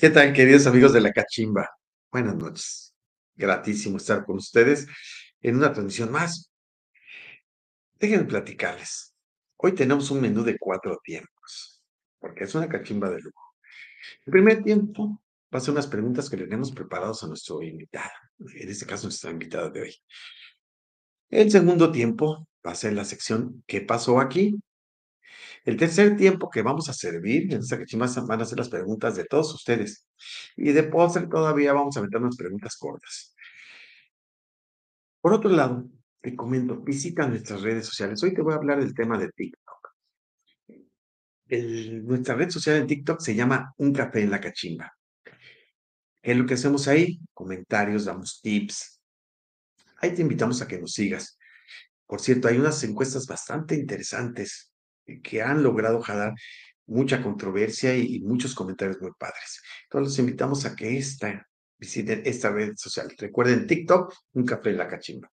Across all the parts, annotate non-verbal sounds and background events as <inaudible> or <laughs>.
¿Qué tal, queridos amigos de la Cachimba? Buenas noches. Gratísimo estar con ustedes en una transmisión más. Déjenme platicarles. Hoy tenemos un menú de cuatro tiempos, porque es una cachimba de lujo. El primer tiempo va a ser unas preguntas que le tenemos preparados a nuestro invitado, en este caso nuestra invitada de hoy. El segundo tiempo va a ser la sección ¿Qué pasó aquí? El tercer tiempo que vamos a servir en esta cachimba van a ser las preguntas de todos ustedes. Y de postre todavía vamos a meter unas preguntas cortas. Por otro lado, te comento, visita nuestras redes sociales. Hoy te voy a hablar del tema de TikTok. nuestra red social en TikTok se llama Un Café en la Cachimba. ¿Qué es lo que hacemos ahí? Comentarios, damos tips. Ahí te invitamos a que nos sigas. Por cierto, hay unas encuestas bastante interesantes que han logrado jalar mucha controversia y, muchos comentarios muy padres. Entonces los invitamos a que esta, visiten esta red social. Recuerden TikTok, un café en la cachimba.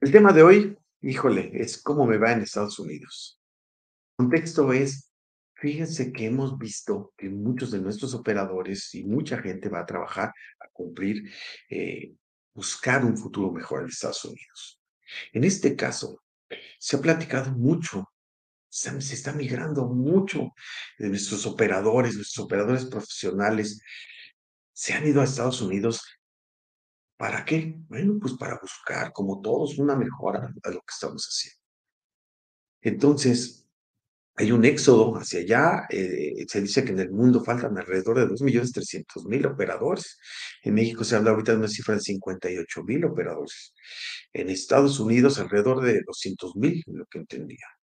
El tema de hoy, híjole, es cómo me va en Estados Unidos. El contexto es, fíjense que hemos visto que muchos de nuestros operadores y mucha gente va a trabajar a cumplir, eh, buscar un futuro mejor en Estados Unidos. En este caso, se ha platicado mucho se está migrando mucho de nuestros operadores, nuestros operadores profesionales, se han ido a Estados Unidos. ¿Para qué? Bueno, pues para buscar, como todos, una mejora a lo que estamos haciendo. Entonces, hay un éxodo hacia allá. Eh, se dice que en el mundo faltan alrededor de 2.300.000 operadores. En México se habla ahorita de una cifra de 58.000 operadores. En Estados Unidos, alrededor de 200.000, lo que entendía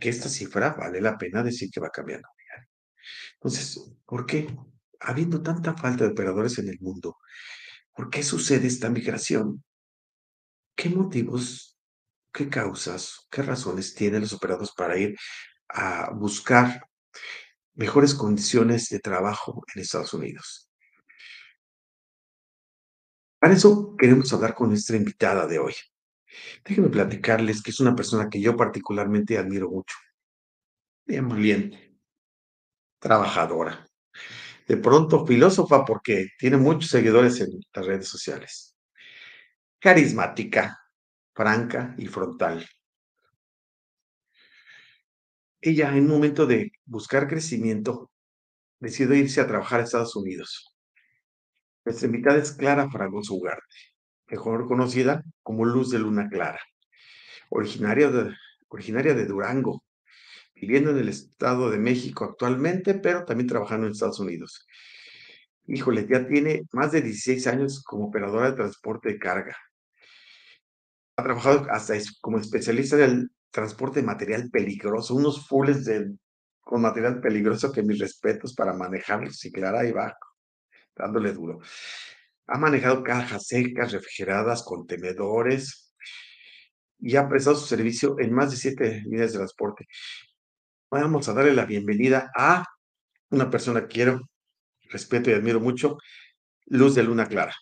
que esta cifra vale la pena decir que va cambiando. Entonces, ¿por qué? Habiendo tanta falta de operadores en el mundo, ¿por qué sucede esta migración? ¿Qué motivos, qué causas, qué razones tienen los operadores para ir a buscar mejores condiciones de trabajo en Estados Unidos? Para eso queremos hablar con nuestra invitada de hoy. Déjenme platicarles que es una persona que yo particularmente admiro mucho. Bien valiente, trabajadora. De pronto filósofa porque tiene muchos seguidores en las redes sociales. Carismática, franca y frontal. Ella, en un momento de buscar crecimiento, decidió irse a trabajar a Estados Unidos. Nuestra invitada es Clara Fragoso Ugarte mejor conocida como Luz de Luna Clara, originaria de, originaria de Durango, viviendo en el Estado de México actualmente, pero también trabajando en Estados Unidos. Híjole, ya tiene más de 16 años como operadora de transporte de carga. Ha trabajado hasta como especialista del transporte de material peligroso, unos fulls de, con material peligroso que mis respetos para manejarlos y Clara ahí va dándole duro. Ha manejado cajas secas, refrigeradas, contenedores y ha prestado su servicio en más de siete líneas de transporte. Vamos a darle la bienvenida a una persona que quiero, respeto y admiro mucho, Luz de Luna Clara.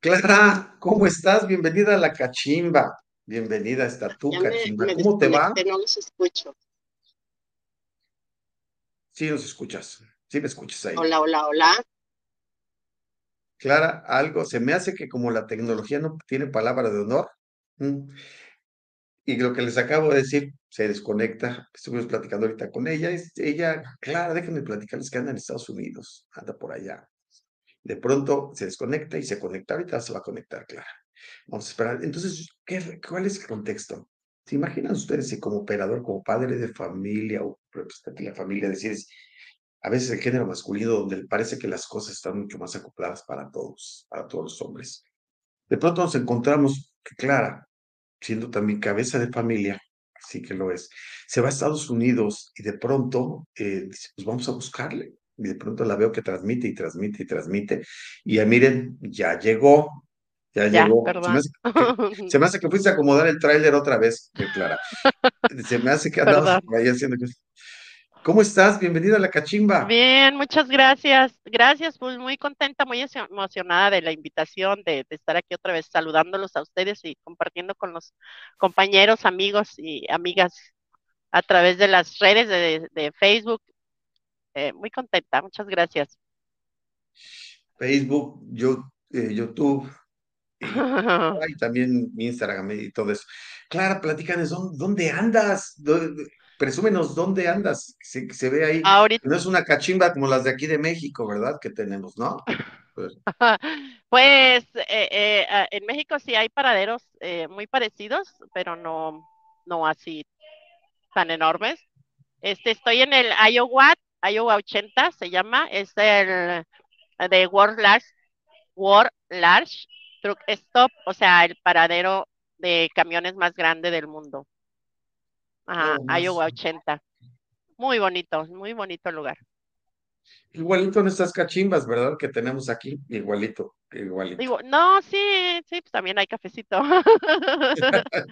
Clara, ¿cómo estás? Bienvenida a la cachimba. Bienvenida está tu cachimba. ¿Cómo te va? No los escucho. Sí, nos escuchas. Sí me escuchas ahí. Hola, hola, hola. Clara, algo, se me hace que como la tecnología no tiene palabra de honor, y lo que les acabo de decir, se desconecta, estuvimos platicando ahorita con ella, ella, Clara, déjenme platicarles que anda en Estados Unidos, anda por allá. De pronto se desconecta y se conecta, ahorita se va a conectar, Clara. Vamos a esperar. Entonces, ¿qué, ¿cuál es el contexto? ¿Se imaginan ustedes si como operador, como padre de familia o representante de la familia, decides a veces el género masculino, donde parece que las cosas están mucho más acopladas para todos, para todos los hombres. De pronto nos encontramos que Clara, siendo también cabeza de familia, sí que lo es, se va a Estados Unidos y de pronto eh, dice, pues vamos a buscarle. Y de pronto la veo que transmite y transmite y transmite. Y ya miren, ya llegó, ya, llegó. Se me, hace que, fuiste a acomodar el tráiler otra vez, Clara. <laughs> Se me hace que andabas ahí haciendo cosas. ¿Cómo estás? Bienvenida a la cachimba. Bien, muchas gracias. Gracias, pues muy contenta, muy emocionada de la invitación, de, estar aquí otra vez saludándolos a ustedes y compartiendo con los compañeros, amigos y amigas a través de las redes de, de Facebook. Eh, muy contenta, muchas gracias. Facebook, yo, eh, YouTube, <laughs> y también mi Instagram y todo eso. Clara, platícanos, ¿dónde andas? Presúmenos dónde andas. Se, se ve ahí. Ahorita. No es una cachimba como las de aquí de México, ¿verdad? Que tenemos, ¿no? Pues, <laughs> pues eh, eh, en México sí hay paraderos eh, muy parecidos, pero no, no así tan enormes. Este, estoy en el Iowa, Iowa 80 se llama, es el de World Large, World Large Truck Stop, o sea, el paradero de camiones más grande del mundo. Oh, Iowa 80. Muy bonito, muy bonito lugar. Igualito en estas cachimbas, ¿verdad? Que tenemos aquí, igualito, igualito. no, sí, sí, pues también hay cafecito. <laughs>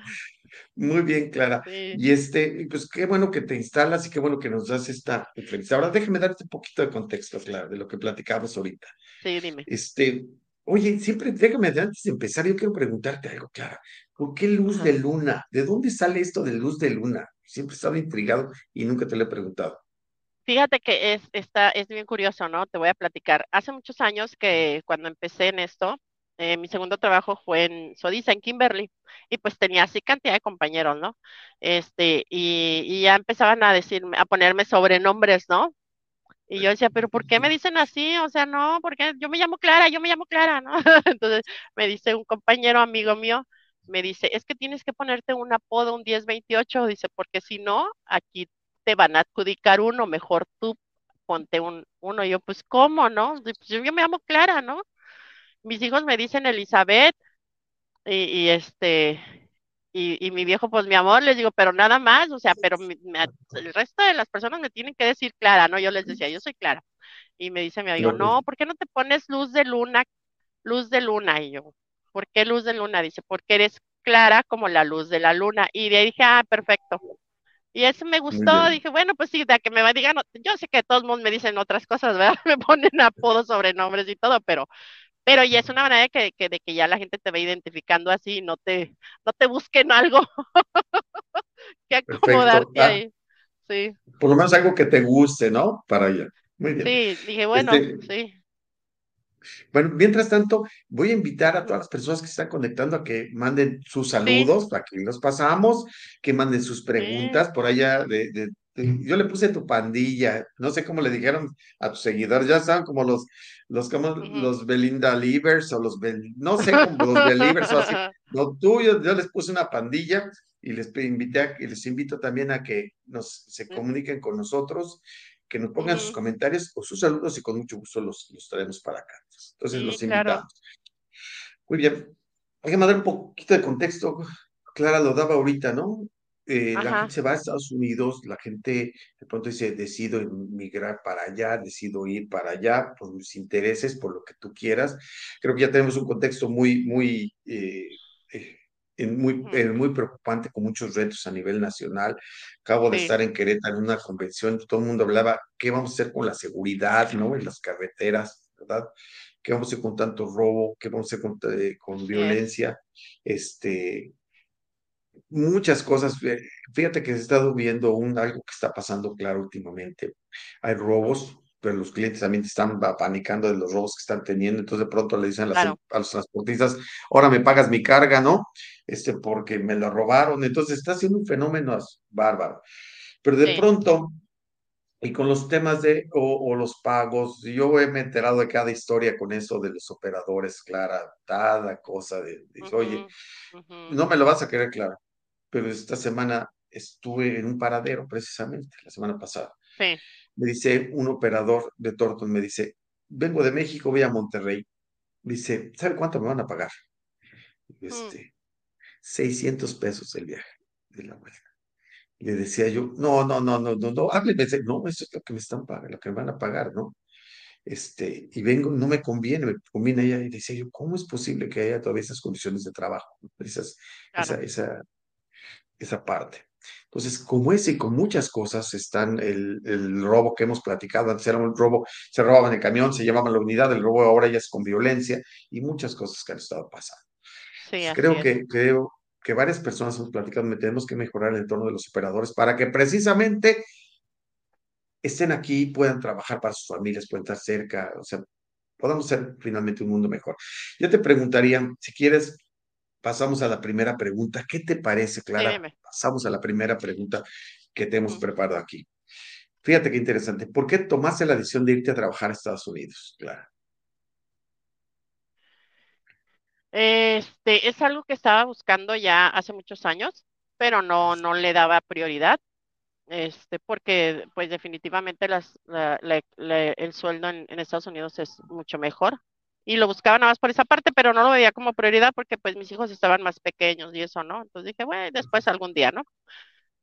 <laughs> Muy bien, Clara. Y este, pues qué bueno que te instalas y qué bueno que nos das esta entrevista. Ahora déjame darte un poquito de contexto, Clara, de lo que platicamos ahorita. Sí, dime. Este, oye, siempre, déjame, antes de empezar, yo quiero preguntarte algo, Clara. ¿Por qué luz de luna? ¿De dónde sale esto de luz de luna? Siempre he estado intrigado y nunca te lo he preguntado. Fíjate que es, está, es bien curioso, ¿no? Te voy a platicar. Hace muchos años que cuando empecé en esto, eh, mi segundo trabajo fue en Sodiza, en Kimberly, y pues tenía así cantidad de compañeros, ¿no? Este, y, y ya empezaban a decirme, a ponerme sobrenombres, ¿no? Y yo decía, pero ¿por qué me dicen así? O sea, no, porque yo me llamo Clara, yo me llamo Clara, ¿no? <laughs> Entonces me dice un compañero amigo mío, me dice, es que tienes que ponerte un apodo, un 1028, dice, porque si no, aquí te van a adjudicar uno, mejor tú ponte un uno. Yo, pues, ¿cómo, no? Pues yo me llamo Clara, ¿no? Mis hijos me dicen Elizabeth y, este, y, mi viejo, pues mi amor, les digo, pero nada más, o sea, pero el resto de las personas me tienen que decir Clara, ¿no? Yo les decía, yo soy Clara. Y me dice mi amigo, no, ¿por qué no te pones luz de luna, luz de luna? Y yo, ¿por qué luz de luna? Dice, porque eres clara como la luz de la luna. Y de ahí dije, ah, perfecto. Y eso me gustó, dije, bueno, pues sí, de que me digan, yo sé que todos me dicen otras cosas, ¿verdad? <laughs> Me ponen apodos, sobrenombres y todo, pero, pero ya es una manera de que, que, de que ya la gente te va identificando así, no te, no te busquen algo <laughs> que acomodarte ahí. Sí. Por lo menos algo que te guste, ¿no? Para allá. Muy bien. Sí, dije, bueno, este, sí. Bueno, mientras tanto, voy a invitar a todas las personas que se están conectando a que manden sus saludos, aquí los pasamos, que manden sus preguntas por allá de, yo le puse tu pandilla, no sé cómo le dijeron a tus seguidores, ya estaban como los, los, como los Belinda Livers o los, no sé, como los Believers o así. <laughs> No, tú, yo, les puse una pandilla y les invité a, y les invito también a que nos, se comuniquen con nosotros que nos pongan sus comentarios o sus saludos y con mucho gusto los, los traemos para acá. Entonces los invitamos. Muy bien. Hay que dar un poquito de contexto. Clara lo daba ahorita, ¿no? Eh, la gente se va a Estados Unidos, la gente de pronto dice, decido emigrar para allá, decido ir para allá por mis intereses, por lo que tú quieras. Creo que ya tenemos un contexto muy, muy eh, muy, muy preocupante con muchos retos a nivel nacional. Acabo de estar en Querétaro en una convención, todo el mundo hablaba, ¿qué vamos a hacer con la seguridad, ¿no? En las carreteras, ¿verdad? ¿Qué vamos a hacer con tanto robo? ¿Qué vamos a hacer con, eh, con violencia? Este, muchas cosas. Eh, fíjate que se está viendo un, algo que está pasando claro últimamente. Hay robos, pero los clientes también están panicando de los robos que están teniendo, entonces de pronto le dicen a, los transportistas, ahora me pagas mi carga, ¿no? Este, porque me la robaron, entonces está siendo un fenómeno bárbaro. Pero de pronto, y con los temas de, o, los pagos, yo me he enterado de cada historia con eso de los operadores, Clara, cada cosa de, oye, no me lo vas a querer, Clara, pero esta semana estuve en un paradero, precisamente, la semana pasada. Sí me dice un operador de Torton, me dice, vengo de México, voy a Monterrey. Dice, ¿sabe cuánto me van a pagar? Mm. Este, 600 pesos el viaje de la vuelta. le decía yo, no, no, no, no, no, no, hábleme, no, eso es lo que me están pagando, lo que me van a pagar, ¿no? Este, y vengo, no me conviene, me conviene ella, y decía yo, ¿cómo es posible que haya todavía esas condiciones de trabajo? Esas, esa, esa, esa parte. Entonces, como ese y con muchas cosas están el, el, robo que hemos platicado, antes era un robo, se robaban el camión, se llamaban la unidad, el robo ahora ya es con violencia y muchas cosas que han estado pasando. Sí, creo que creo que varias personas hemos platicado, tenemos que mejorar el entorno de los operadores para que precisamente estén aquí, puedan trabajar para sus familias, puedan estar cerca, o sea, podamos ser finalmente un mundo mejor. Yo te preguntaría, si quieres, pasamos a la primera pregunta. ¿Qué te parece, Clara? Pasamos a la primera pregunta que te hemos preparado aquí. Fíjate qué interesante. ¿Por qué tomaste la decisión de irte a trabajar a Estados Unidos, Clara? Este, es algo que estaba buscando ya hace muchos años, pero no, no le daba prioridad este, porque pues definitivamente las, el sueldo en, Estados Unidos es mucho mejor. Y lo buscaba nada más por esa parte, pero no lo veía como prioridad porque pues mis hijos estaban más pequeños y eso, ¿no? Entonces dije, bueno, después algún día, ¿no?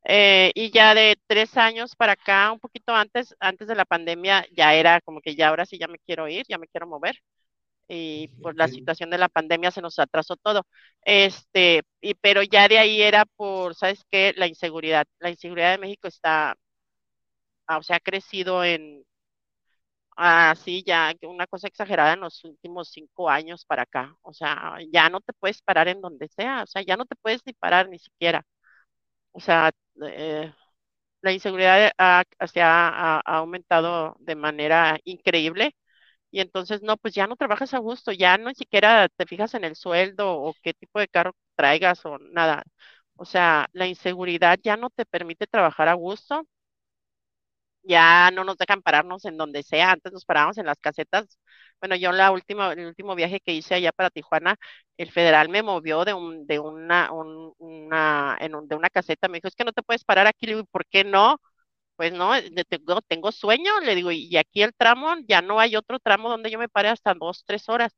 Eh, y ya de tres años para acá, un poquito antes, antes de la pandemia, ya era como que ya ahora sí ya me quiero ir, ya me quiero mover y por la situación de la pandemia se nos atrasó todo. Este, y, pero ya de ahí era por, ¿sabes qué? La inseguridad. La inseguridad de México está, ah, o sea, ha crecido en, así ya, una cosa exagerada en los últimos cinco años para acá. O sea, ya no te puedes parar en donde sea, o sea, ya no te puedes ni parar ni siquiera. O sea, eh, la inseguridad ha, ha aumentado de manera increíble y entonces, no, pues ya no trabajas a gusto, ya no siquiera te fijas en el sueldo o qué tipo de carro traigas o nada. O sea, la inseguridad ya no te permite trabajar a gusto. Ya no nos dejan pararnos en donde sea. Antes nos parábamos en las casetas. Bueno, yo la última, el último viaje que hice allá para Tijuana, el federal me movió de un, de una, una, en de una caseta. Me dijo, es que no te puedes parar aquí. Le digo, ¿por qué no? pues no, tengo, tengo sueño, le digo, y aquí el tramo, ya no hay otro tramo donde yo me pare hasta dos, tres horas.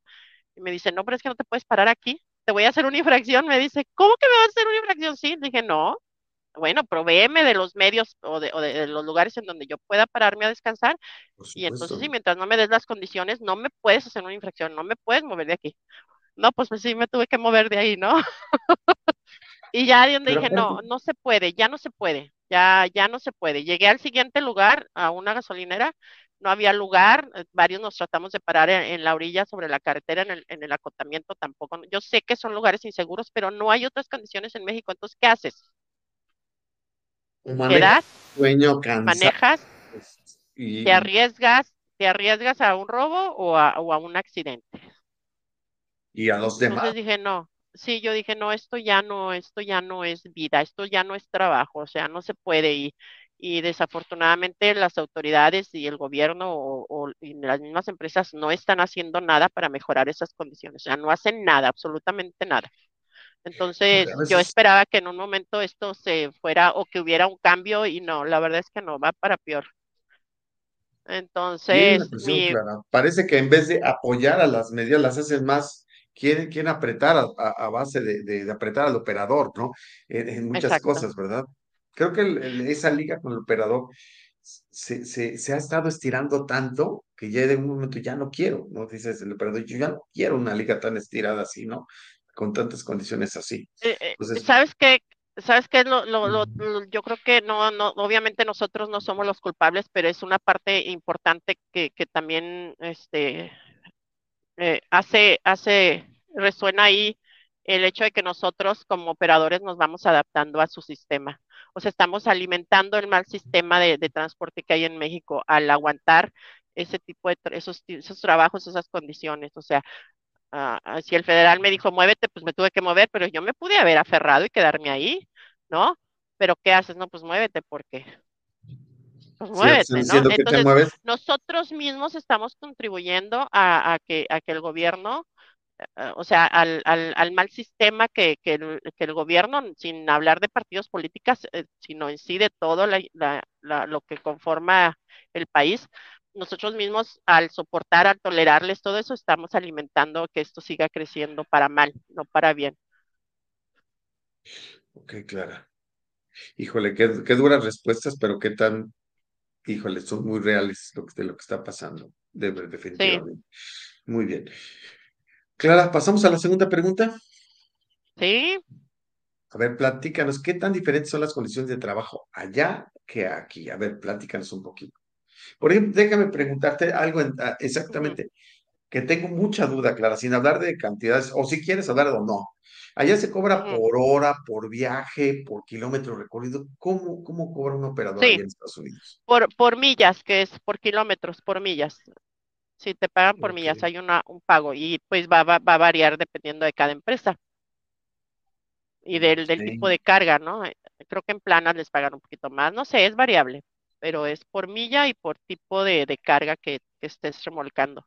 Y me dice, no, pero es que no te puedes parar aquí, te voy a hacer una infracción. Me dice, ¿cómo que me vas a hacer una infracción? Sí, dije, no, bueno, provéeme de los medios o de, o de, los lugares en donde yo pueda pararme a descansar. Y entonces, mientras no me des las condiciones, no me puedes hacer una infracción, no me puedes mover de aquí. No, pues, pues sí, me tuve que mover de ahí, ¿no? <laughs> y ya de donde dije, no, no se puede, ya no se puede ya, ya no se puede. Llegué al siguiente lugar, a una gasolinera, no había lugar, eh, varios nos tratamos de parar en, la orilla sobre la carretera, en el, en el, acotamiento tampoco. Yo sé que son lugares inseguros, pero no hay otras condiciones en México, entonces, ¿qué haces? Manejas, sueño, manejas, y... te arriesgas, te arriesgas a un robo o a, o a un accidente. Y a los demás. Entonces dije, no, sí, yo dije, no, esto ya no, esto ya no es vida, esto ya no es trabajo, o sea, no se puede y, y desafortunadamente las autoridades y el gobierno o, las mismas empresas no están haciendo nada para mejorar esas condiciones, o sea, no hacen nada, absolutamente nada. Entonces, yo esperaba que en un momento esto se fuera o que hubiera un cambio y no, la verdad es que no, va para peor. Entonces, parece que en vez de apoyar a las medidas, las hacen más quieren, apretar a, base de, apretar al operador, ¿no? En, muchas cosas, ¿verdad? Creo que esa liga con el operador se, se, ha estado estirando tanto que ya de un momento ya no quiero, ¿no? Dices el operador, yo ya no quiero una liga tan estirada así, ¿no? Con tantas condiciones así. Eh, eh, ¿Sabes qué? ¿Sabes qué? Lo, lo, yo creo que no, no, obviamente nosotros no somos los culpables, pero es una parte importante que, que también este, eh, hace, hace, resuena ahí el hecho de que nosotros como operadores nos vamos adaptando a su sistema. O sea, estamos alimentando el mal sistema de, transporte que hay en México al aguantar ese tipo de esos, esos trabajos, esas condiciones. O sea, ah, si el federal me dijo muévete, pues me tuve que mover, pero yo me pude haber aferrado y quedarme ahí, ¿no? Pero ¿qué haces? No, pues muévete porque pues Entonces, nosotros mismos estamos contribuyendo a, que, a que el gobierno, eh, o sea, al, al, mal sistema que, que, el, gobierno, sin hablar de partidos políticos, eh, sino en sí de todo lo que conforma el país, nosotros mismos al soportar, al tolerarles todo eso, estamos alimentando que esto siga creciendo para mal, no para bien. Ok, Clara. Híjole, qué, qué duras respuestas, pero qué tan híjole, son muy reales lo que, de lo que está pasando, definitivamente. Muy bien. Clara, pasamos a la segunda pregunta. Sí. A ver, platícanos, ¿qué tan diferentes son las condiciones de trabajo allá que aquí? A ver, platícanos un poquito. Por ejemplo, déjame preguntarte algo ah, exactamente, que tengo mucha duda, Clara, sin hablar de cantidades, o si quieres hablar o no. Allá se cobra por hora, por viaje, por kilómetro recorrido. ¿Cómo, cómo cobra un operador Sí, en Estados Unidos? por, por millas, que es por kilómetros, por millas. Si te pagan por millas, hay una, un pago y pues va, va, va a variar dependiendo de cada empresa y del, del tipo de carga, ¿no? Creo que en planas les pagan un poquito más, no sé, es variable, pero es por milla y por tipo de, de carga que, que estés remolcando.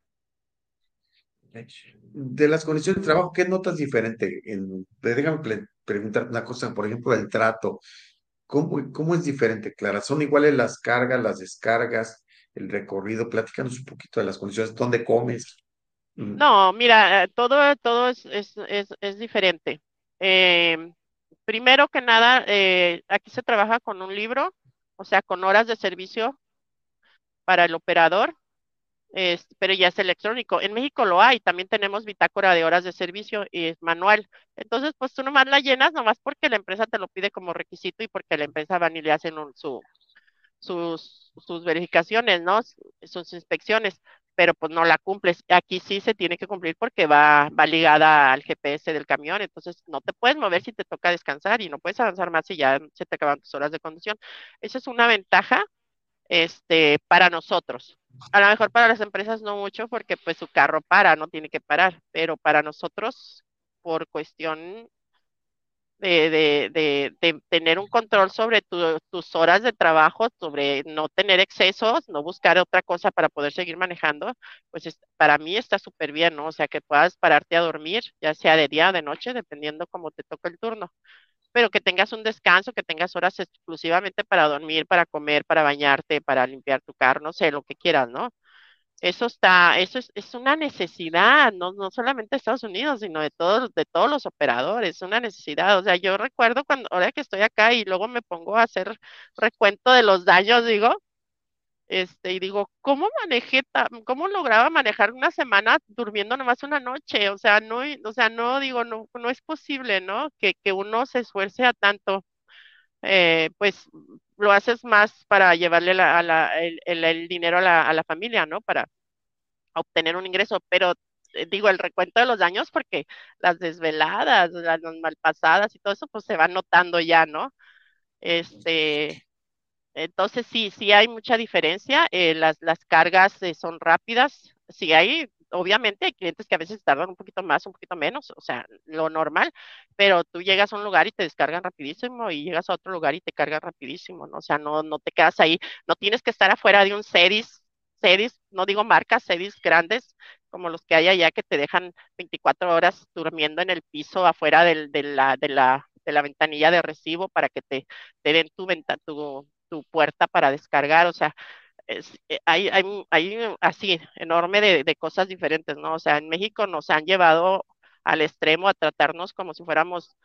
De las condiciones de trabajo, ¿qué notas diferente? En, déjame preguntar una cosa, por ejemplo, el trato. ¿Cómo, cómo es diferente, Clara? ¿Son iguales las cargas, las descargas, el recorrido? Platícanos un poquito de las condiciones, ¿dónde comes? Mm, No, mira, eh, todo, todo es, es, es, es diferente. Em, primero que nada, eh, aquí se trabaja con un libro, o sea, con horas de servicio para el operador, pero ya es electrónico. En México lo hay, también tenemos bitácora de horas de servicio y es manual. Entonces, pues tú nomás la llenas, nomás porque la empresa te lo pide como requisito y porque la empresa van y le hacen su, sus, sus verificaciones, ¿no? Sus inspecciones, pero pues no la cumples. Aquí sí se tiene que cumplir porque va, va ligada al GPS del camión, entonces no te puedes mover si te toca descansar y no puedes avanzar más si ya se te acaban tus horas de conducción. Esa es una ventaja, este, para nosotros. A lo mejor para las empresas no mucho porque pues su carro para, no tiene que parar, pero para nosotros, por cuestión de, de, de, de tener un control sobre tu- tus horas de trabajo, sobre no tener excesos, no buscar otra cosa para poder seguir manejando, pues es- para mí está súper bien, ¿no? O sea, que puedas pararte a dormir, ya sea de día o de noche, dependiendo cómo te toque el turno, pero que tengas un descanso, que tengas horas exclusivamente para dormir, para comer, para bañarte, para limpiar tu carro, no sé, lo que quieras, ¿no? Eso está, eso es, es una necesidad, no, no solamente de Estados Unidos, sino de todos, de todos los operadores, una necesidad. O sea, yo recuerdo cuando, ahora que estoy acá y luego me pongo a hacer recuento de los daños, digo, este, y digo, ¿cómo manejé, cómo lograba manejar una semana durmiendo nomás una noche? O sea, no, o sea, no digo, no, no es posible, ¿no? Que, que uno se esfuerce a tanto, eh, pues lo haces más para llevarle el dinero a la, a la familia, ¿no? Para obtener un ingreso, pero eh, digo, el recuento de los daños, porque las desveladas, las, malpasadas y todo eso, pues se va notando ya, ¿no? Este, entonces sí, sí hay mucha diferencia, eh, las, las cargas eh, son rápidas, sí hay, obviamente hay clientes que a veces tardan un poquito más, un poquito menos, o sea, lo normal, pero tú llegas a un lugar y te descargan rapidísimo y llegas a otro lugar y te cargan rapidísimo, ¿no? O sea, no, no te quedas ahí, no tienes que estar afuera de un Cedis, Cedis, no digo marcas, Cedis grandes, como los que hay allá que te dejan 24 horas durmiendo en el piso afuera de la, de la, de la ventanilla de recibo para que te, den tu, venta, tu, tu puerta para descargar, o sea, eh, hay, así enorme de, de cosas diferentes, ¿no? O sea, en México nos han llevado al extremo a tratarnos como si fuéramos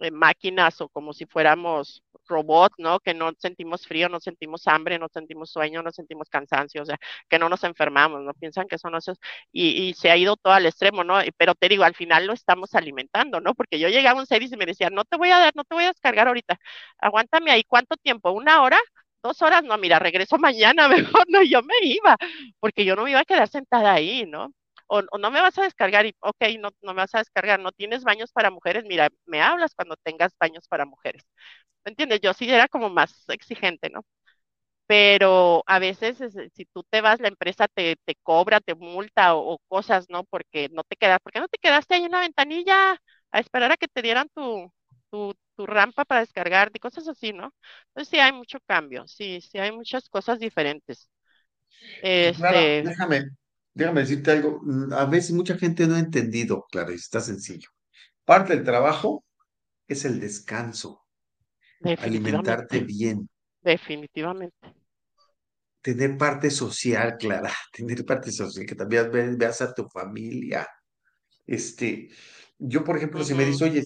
eh, máquinas o como si fuéramos robots, ¿no? Que no sentimos frío, no sentimos hambre, no sentimos sueño, no sentimos cansancio, o sea, que no nos enfermamos, ¿no? Piensan que son esos, y, y se ha ido todo al extremo, ¿no? Pero te digo, al final lo estamos alimentando, ¿no? Porque yo llegaba a un servicio y me decían, no te voy a dar, no te voy a descargar ahorita, aguántame ahí, ¿cuánto tiempo? ¿Una hora? ¿Dos horas? No, mira, regreso <laughs> mañana, mejor no, yo me iba, porque yo no me iba a quedar sentada ahí, ¿no? o, o no me vas a descargar y, ok, no, no me vas a descargar, no tienes baños para mujeres, mira, me hablas cuando tengas baños para mujeres. ¿Me entiendes? Yo sí era como más exigente, ¿no? Pero a veces es- si tú te vas, la empresa te, te cobra, te multa o, o cosas, ¿no? Porque no te quedas, ¿por qué no te quedaste ahí en la ventanilla a esperar a que te dieran tu, tu, tu rampa para descargarte y cosas así, ¿no? Entonces sí hay mucho cambio, sí, sí hay muchas cosas diferentes. Clara, Este, déjame, déjame decirte algo. Mm, A veces mucha gente no ha entendido, Clara, y está sencillo. Parte del trabajo es el descanso, alimentarte bien, definitivamente. tener parte social, Clara, <laughs> tener parte social, que también ve- veas a tu familia. Este, yo, por ejemplo, si me dices, oye,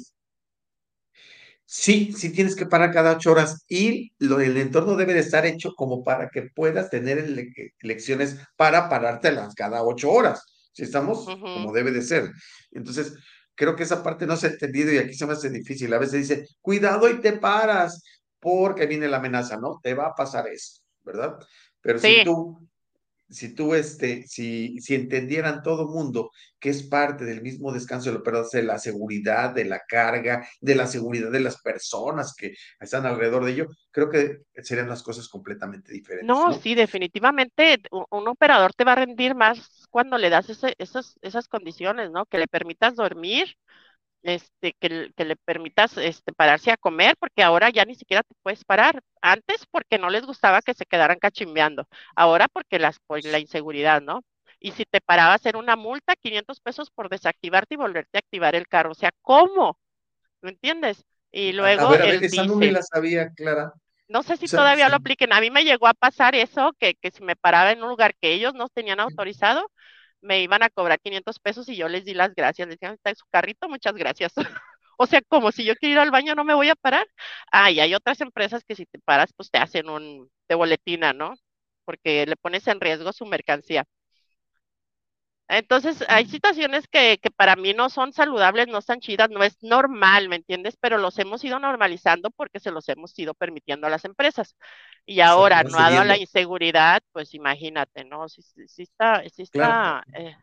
sí, sí tienes que parar cada ocho horas y lo, el entorno debe de estar hecho como para que puedas tener ele- lecciones para parártelas cada ocho horas. Si estamos como debe de ser. Entonces, creo que esa parte no se ha entendido y aquí se me hace difícil. A veces dice, cuidado y te paras porque viene la amenaza, ¿no? Te va a pasar eso, ¿verdad? Pero si Sí, tú si tú, este, si, si entendieran todo mundo que es parte del mismo descanso del operador, de la seguridad, de la carga, de la seguridad de las personas que están alrededor de ello, creo que serían las cosas completamente diferentes, No, ¿no? sí, definitivamente un operador te va a rendir más cuando le das ese- esas, esas condiciones, ¿no? Que le permitas dormir, este, que, le- que le permitas este, pararse a comer, porque ahora ya ni siquiera te puedes parar. Antes porque no les gustaba que se quedaran cachimbeando, ahora porque las, por la inseguridad, ¿no? Y si te parabas era una multa, 500 pesos por desactivarte y volverte a activar el carro. O sea, ¿cómo? ¿Me entiendes? Y a luego ver, a ver, el esa no me la sabía, Clara. No sé O si sea, todavía lo apliquen. A mí me llegó a pasar eso, que, que si me paraba en un lugar que ellos no tenían autorizado, me iban a cobrar 500 pesos y yo les di las gracias. Les dije, está en su carrito, muchas gracias. <laughs> O sea, como si yo quiero ir al baño, no me voy a parar. Ah, y hay otras empresas que si te paras, pues te hacen un, de boletina, ¿no? Porque le pones en riesgo su mercancía. Entonces, hay situaciones que, que para mí no son saludables, no están chidas, no es normal, ¿me entiendes? Pero los hemos ido normalizando porque se los hemos ido permitiendo a las empresas. Y ahora, no a la cediendo. inseguridad, pues imagínate, ¿no? Sí, sí, sí está, Claro, está, eh,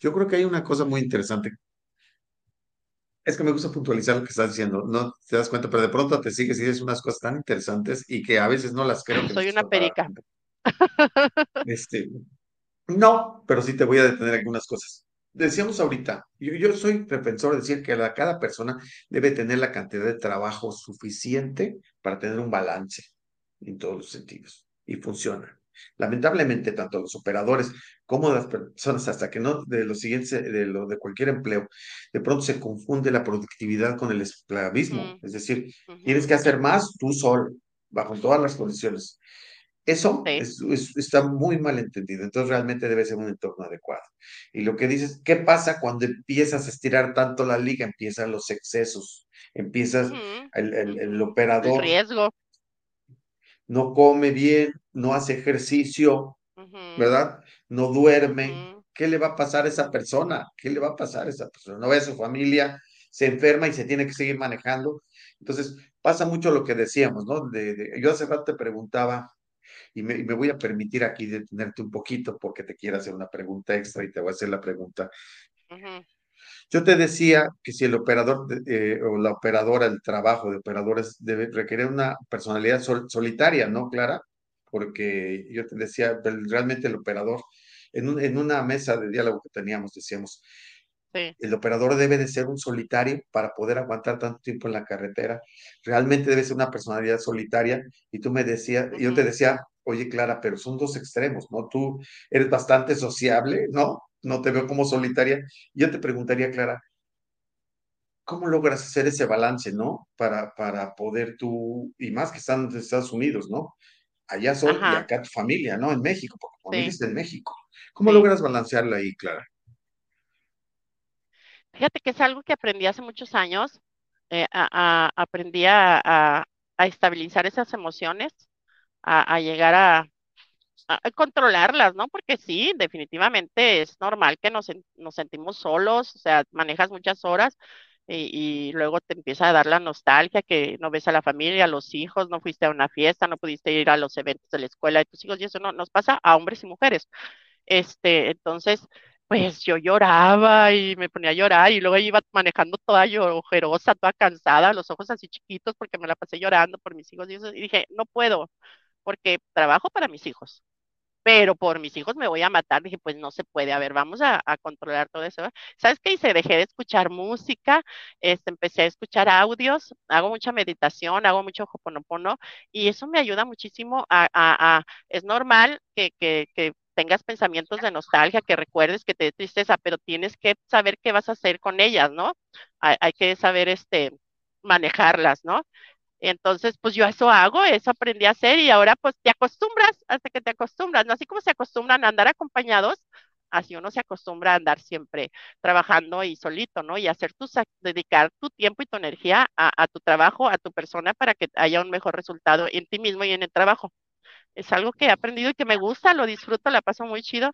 yo creo que hay una cosa muy interesante. Es que me gusta puntualizar lo que estás diciendo. No te das cuenta, pero de pronto te sigues y dices unas cosas tan interesantes y que a veces no las creo que soy una perica. Este, no, pero sí te voy a detener algunas cosas. Decíamos ahorita, yo, yo soy defensor de decir que la, cada persona debe tener la cantidad de trabajo suficiente para tener un balance en todos los sentidos y funciona. Lamentablemente, tanto los operadores como las personas, hasta que no de los siguientes, de lo de cualquier empleo, de pronto se confunde la productividad con el esclavismo. Es decir, tienes que hacer más tú solo, bajo todas las condiciones. Eso sí, es, es- está muy mal entendido, entonces realmente debe ser un entorno adecuado. Y lo que dices, ¿qué pasa cuando empiezas a estirar tanto la liga? Empiezan los excesos, empiezas, el, el, el ujú. El operador riesgo, no come bien, no hace ejercicio, ¿verdad? No duerme. ¿Qué le va a pasar a esa persona? ¿Qué le va a pasar a esa persona? No ve a su familia, se enferma y se tiene que seguir manejando. Entonces, pasa mucho lo que decíamos, ¿no? De, de- yo hace rato te preguntaba y me, y me voy a permitir aquí detenerte un poquito porque te quiero hacer una pregunta extra y te voy a hacer la pregunta. ujú, Yo te decía que si el operador eh, o la operadora, el trabajo de operadores debe requerir una personalidad sol- solitaria, ¿no, Clara? Porque yo te decía, realmente el operador, en, un- en una mesa de diálogo que teníamos, decíamos, sí, el operador debe de ser un solitario para poder aguantar tanto tiempo en la carretera. Realmente debe ser una personalidad solitaria. Y tú me decías, yo te decía, oye Clara, pero son dos extremos, ¿no? Tú eres bastante sociable, ¿no? No te veo como solitaria. Yo te preguntaría, Clara, ¿cómo logras hacer ese balance, ¿no? Para, para poder tú, y más que están en Estados Unidos, ¿no? Allá son, y acá tu familia, ¿no? En México, porque tu familia sí, está en México. ¿Cómo sí. logras balancearla ahí, Clara? Fíjate que es algo que aprendí hace muchos años. eh, a- a- aprendí a, a- estabilizar esas emociones, a, llegar a, controlarlas, ¿no? Porque sí, definitivamente es normal que nos, nos sentimos solos, o sea, manejas muchas horas y, y luego te empieza a dar la nostalgia que no ves a la familia, a los hijos, no fuiste a una fiesta, no pudiste ir a los eventos de la escuela de tus hijos y eso no nos pasa a hombres y mujeres. Este, entonces, pues yo lloraba y me ponía a llorar y luego iba manejando toda ojerosa, toda cansada, los ojos así chiquitos porque me la pasé llorando por mis hijos y eso, y dije, no puedo, porque trabajo para mis hijos, pero por mis hijos me voy a matar. Dije, pues no se puede, a ver, vamos a, controlar todo eso. ¿Sabes qué hice? Dejé de escuchar música, este, empecé a escuchar audios, hago mucha meditación, hago mucho hoponopono y eso me ayuda muchísimo a, a, a- es normal que, que, que tengas pensamientos de nostalgia, que recuerdes que te dé tristeza, pero tienes que saber qué vas a hacer con ellas, ¿no? Hay, que saber, este, manejarlas, ¿no? Entonces, pues yo eso hago, eso aprendí a hacer y ahora pues te acostumbras hasta que te acostumbras, ¿no? Así como se acostumbran a andar acompañados, así uno se acostumbra a andar siempre trabajando y solito, ¿no? Y hacer tus, dedicar tu tiempo y tu energía a tu trabajo, a tu persona para que haya un mejor resultado en ti mismo y en el trabajo. Es algo que he aprendido y que me gusta, lo disfruto, la paso muy chido.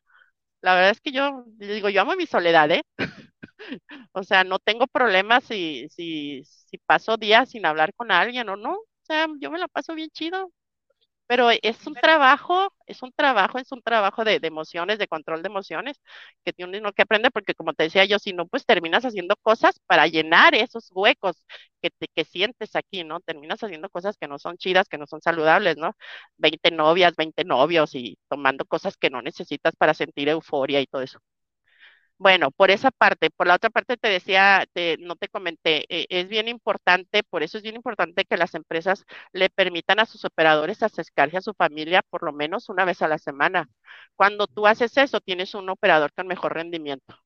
La verdad es que yo digo, yo amo mi soledad, ¿eh? <laughs> O sea, no tengo problemas si, si, si paso días sin hablar con alguien o no. O sea, yo me la paso bien chido. Pero es un trabajo, es un trabajo, es un trabajo de, de emociones, de control de emociones que tiene uno que aprender, porque como te decía yo, si no, pues terminas haciendo cosas para llenar esos huecos que, te, que sientes aquí, ¿no? Terminas haciendo cosas que no son chidas, que no son saludables, ¿no? 20 novias, 20 novios y tomando cosas que no necesitas para sentir euforia y todo eso. Bueno, por esa parte, por la otra parte te decía, te, no te comenté, eh, es bien importante, por eso es bien importante que las empresas le permitan a sus operadores acercarse a su familia por lo menos una vez a la semana. Cuando tú haces eso, tienes un operador con mejor rendimiento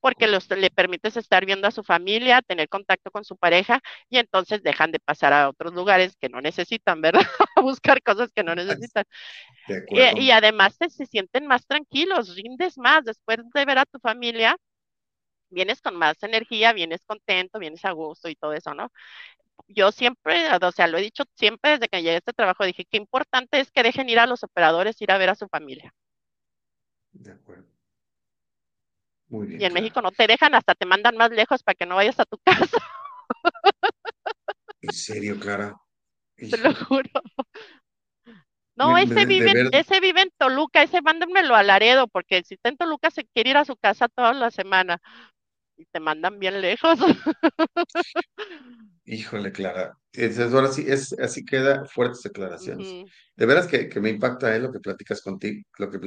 porque los, le permites estar viendo a su familia, tener contacto con su pareja y entonces dejan de pasar a otros lugares que no necesitan, ¿verdad? <laughs> a buscar cosas que no necesitan. Y, y, además se, se sienten más tranquilos, rindes más después de ver a tu familia, vienes con más energía, vienes contento, vienes a gusto y todo eso, ¿no? Yo siempre, o sea, lo he dicho siempre desde que llegué a este trabajo, dije que importante es que dejen ir a los operadores, ir a ver a su familia. De acuerdo. Muy bien, y en claro. México no te dejan, hasta te mandan más lejos para que no vayas a tu <laughs> casa. ¿En serio, Clara? Te lo juro. No, me, ese, vive, ese vive en Toluca, ese mándenmelo a Laredo, porque si está en Toluca se quiere ir a su casa toda la semana y te mandan bien lejos. <laughs> Híjole, Clara. Es, ahora sí, es, así queda fuertes declaraciones. Uh -huh. De veras que, que, me impacta eh, lo que platicas contigo, lo que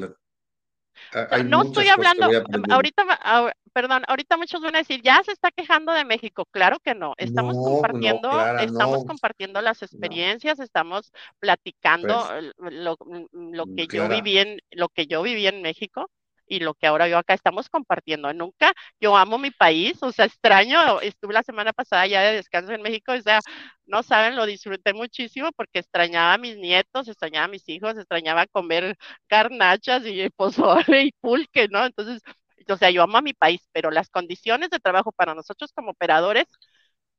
hay no estoy hablando, ahorita, ahora, perdón, ahorita muchos van a decir, ya se está quejando de México. Claro que no, estamos no, compartiendo, no, Clara, estamos no. compartiendo las experiencias, estamos platicando pues, lo, lo, que Clara. yo viví en, lo que yo viví en México y lo que ahora yo acá estamos compartiendo. Nunca, yo amo mi país, o sea, extraño, estuve la semana pasada ya de descanso en México, o sea, no saben, lo disfruté muchísimo porque extrañaba a mis nietos, extrañaba a mis hijos, extrañaba comer carnachas y <laughs> pozole y pulque, ¿no? Entonces, o sea, yo amo a mi país, pero las condiciones de trabajo para nosotros como operadores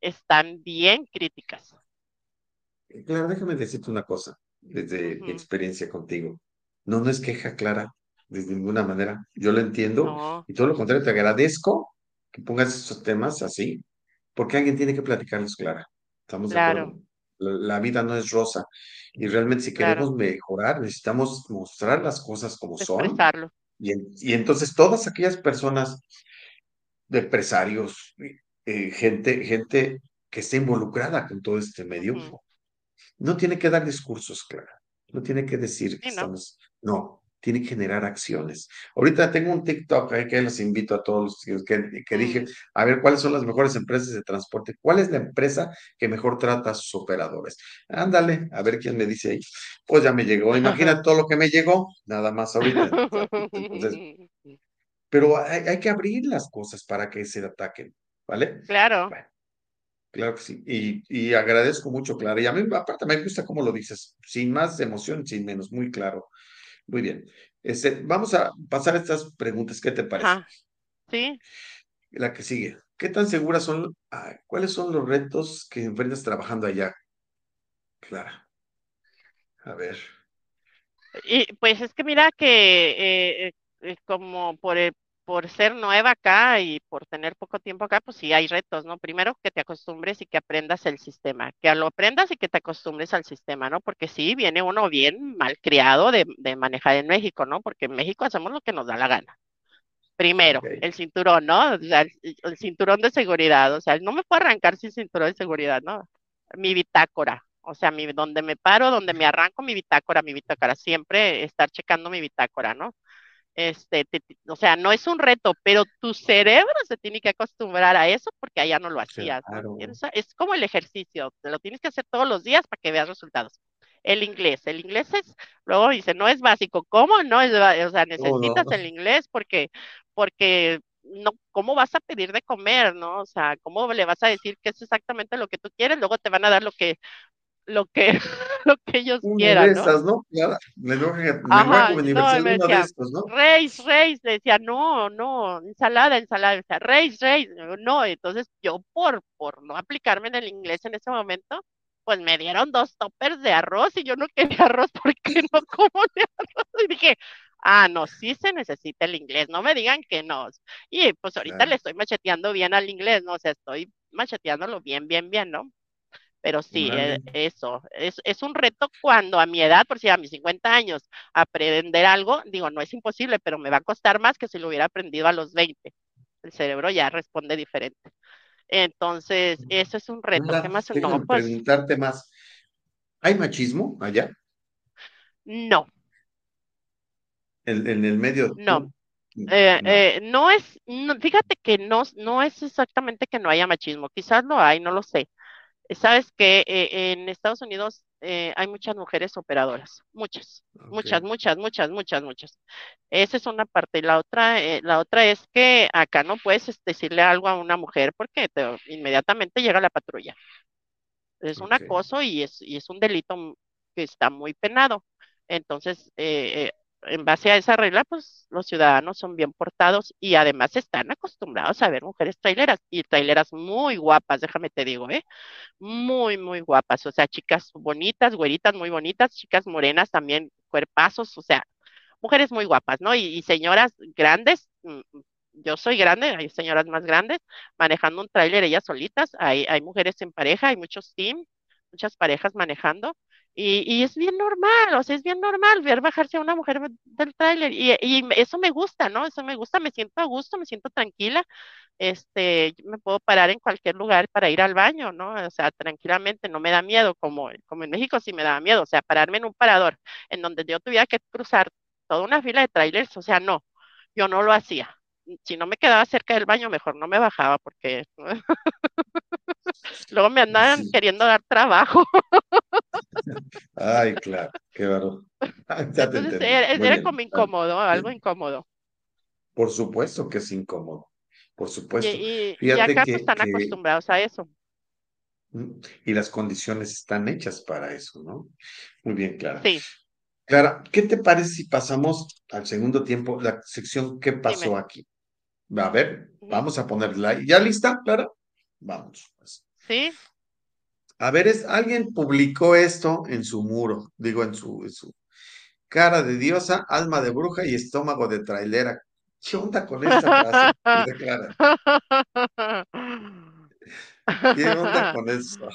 están bien críticas. Claro, déjame decirte una cosa, desde uh -huh. mi experiencia contigo. No, no es queja, Clara de ninguna manera. Yo lo entiendo no. y todo lo contrario, te agradezco que pongas esos temas así, porque alguien tiene que platicarlos, Clara. ¿Estamos claro. de acuerdo? La, la, vida no es rosa y realmente si queremos claro. mejorar necesitamos mostrar las cosas como son. Y, y, entonces todas aquellas personas, de empresarios, eh, gente, gente que esté involucrada con todo este medio, uh -huh. no tiene que dar discursos, Clara. No tiene que decir que sí, estamos... No, tiene que generar acciones. Ahorita tengo un TikTok ahí que los invito a todos los que, que dije, a ver cuáles son las mejores empresas de transporte, cuál es la empresa que mejor trata a sus operadores. Ándale, a ver quién me dice ahí. Pues ya me llegó, imagina todo lo que me llegó, nada más ahorita. <laughs> Entonces, pero hay, hay, que abrir las cosas para que se ataquen, ¿vale? Claro. Bueno, claro que sí. Y, y agradezco mucho, Clara. Y a mí, aparte, me gusta cómo lo dices, sin más emoción, sin menos, muy claro. Muy bien. Este, vamos a pasar a estas preguntas. ¿Qué te parece? Ajá. Sí. La que sigue. ¿Qué tan seguras son, ah, cuáles son los retos que enfrentas trabajando allá? Clara. A ver. Y pues es que mira que eh, eh, como por el, por ser nueva acá y por tener poco tiempo acá, pues sí hay retos, ¿no? Primero que te acostumbres y que aprendas el sistema, que lo aprendas y que te acostumbres al sistema, ¿no? Porque sí, viene uno bien mal criado de, de manejar en México, ¿no? Porque en México hacemos lo que nos da la gana. Primero, okay. el cinturón, ¿no? O sea, el, el, cinturón de seguridad, o sea, no me puedo arrancar sin cinturón de seguridad, ¿no? Mi bitácora, o sea, mi, donde me paro, donde me arranco, mi bitácora, mi bitácora, siempre estar checando mi bitácora, ¿no? Este, te, o sea, no es un reto, pero tu cerebro se tiene que acostumbrar a eso porque allá no lo hacías. Claro. ¿no? Es como el ejercicio, te lo tienes que hacer todos los días para que veas resultados. El inglés, el inglés es, luego dice, no es básico, ¿cómo? No es, o sea, necesitas el inglés porque, porque no, ¿cómo vas a pedir de comer, no? O sea, ¿cómo le vas a decir que es exactamente lo que tú quieres? Luego te van a dar lo que, lo que, <laughs> lo que ellos una quieran. De esas, ¿no? Claro, Ajá, no, me decía, de estos, ¿no? Reis, Reis, decía, no, no, ensalada, ensalada, decía, Reis, Reis, no, entonces yo por, por no aplicarme en el inglés en ese momento, pues me dieron dos toppers de arroz y yo no quería arroz porque <laughs> no como de arroz. Y dije, ah, no, sí se necesita el inglés, no me digan que no. Y pues ahorita claro. le estoy macheteando bien al inglés, ¿no? O sea, estoy macheteándolo bien, bien, bien, ¿no? Pero sí, eh, eso, es, es, un reto cuando a mi edad, por si a mis 50 años, aprender algo, digo, no es imposible, pero me va a costar más que si lo hubiera aprendido a los 20. El cerebro ya responde diferente. Entonces, eso es un reto. ¿Qué más? No, pues, preguntarte más. ¿Hay machismo allá? No. ¿En, en el medio? No. Eh, eh, no es, fíjate que no, no es exactamente que no haya machismo, quizás lo hay, no lo sé. Sabes que eh, en Estados Unidos hay muchas mujeres operadoras, muchas, muchas, muchas, muchas, muchas, muchas. Esa es una parte. Y la otra, la otra es que acá no puedes decirle algo a una mujer porque inmediatamente llega la patrulla. Es un acoso y es, y es un delito que está muy penado. Entonces, eh, en base a esa regla, pues los ciudadanos son bien portados y además están acostumbrados a ver mujeres traileras y traileras muy guapas, déjame te digo, ¿eh? Muy, muy guapas, o sea, chicas bonitas, güeritas muy bonitas, chicas morenas también, cuerpazos, o sea, mujeres muy guapas, ¿no? Y, señoras grandes, mm, yo soy grande, hay señoras más grandes manejando un tráiler ellas solitas, hay, hay mujeres en pareja, hay muchos team, muchas parejas manejando y, es bien normal, o sea, es bien normal ver bajarse a una mujer del tráiler y, eso me gusta, ¿no? Eso me gusta, me siento a gusto, me siento tranquila. Este, me puedo parar en cualquier lugar para ir al baño, ¿no? O sea, tranquilamente, no me da miedo, como, como en México sí me daba miedo, o sea, pararme en un parador en donde yo tuviera que cruzar toda una fila de trailers, o sea, no, yo no lo hacía. Si no me quedaba cerca del baño, mejor no me bajaba porque <laughs> luego me andaban queriendo dar trabajo. <laughs> Ay, claro, qué barro. Entonces era, como incómodo, algo incómodo. Por supuesto que es incómodo, por supuesto. Y, y, acá están acostumbrados a eso. Mm, y las condiciones están hechas para eso, ¿no? Muy bien, Clara. Sí. Clara, ¿qué te parece si pasamos al segundo tiempo, la sección ¿Qué pasó aquí? A ver, vamos a ponerla. ¿Ya lista, Clara? Vamos. Pues. Sí. A ver, es, alguien publicó esto en su muro, digo en su, su cara de diosa, alma de bruja y estómago de trailera. ¿Qué onda con frase? <laughs> ¿Qué onda con eso?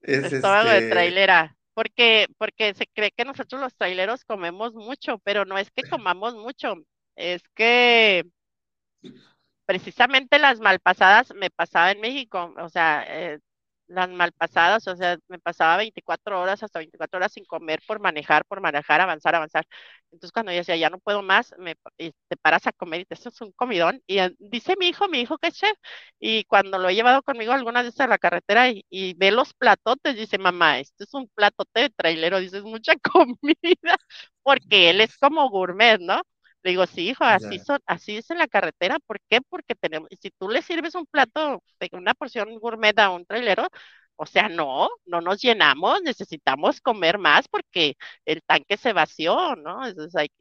estómago de este trailera. Porque, porque se cree que nosotros los traileros comemos mucho, pero no es que comamos mucho, es que precisamente las malpasadas me pasaba en México, o sea, eh, las malpasadas, o sea, me pasaba 24 horas, hasta 24 horas sin comer por manejar, por manejar, avanzar, avanzar. Entonces cuando yo decía, ya no puedo más, me, te paras a comer y te haces un comidón. Y eh, dice mi hijo, mi hijo que es chef, y cuando lo he llevado conmigo algunas veces a la carretera y, ve los platotes, dice, mamá, esto es un platote de trailero, dices, mucha <laughs> comida, porque él es como gourmet, ¿no? Le digo, sí, hijo, así son, así es en la carretera. ¿Por qué? Porque tenemos, si tú le sirves un plato, una porción gourmet a un trailero, o sea, no, no nos llenamos, necesitamos comer más porque el tanque se vació, ¿no?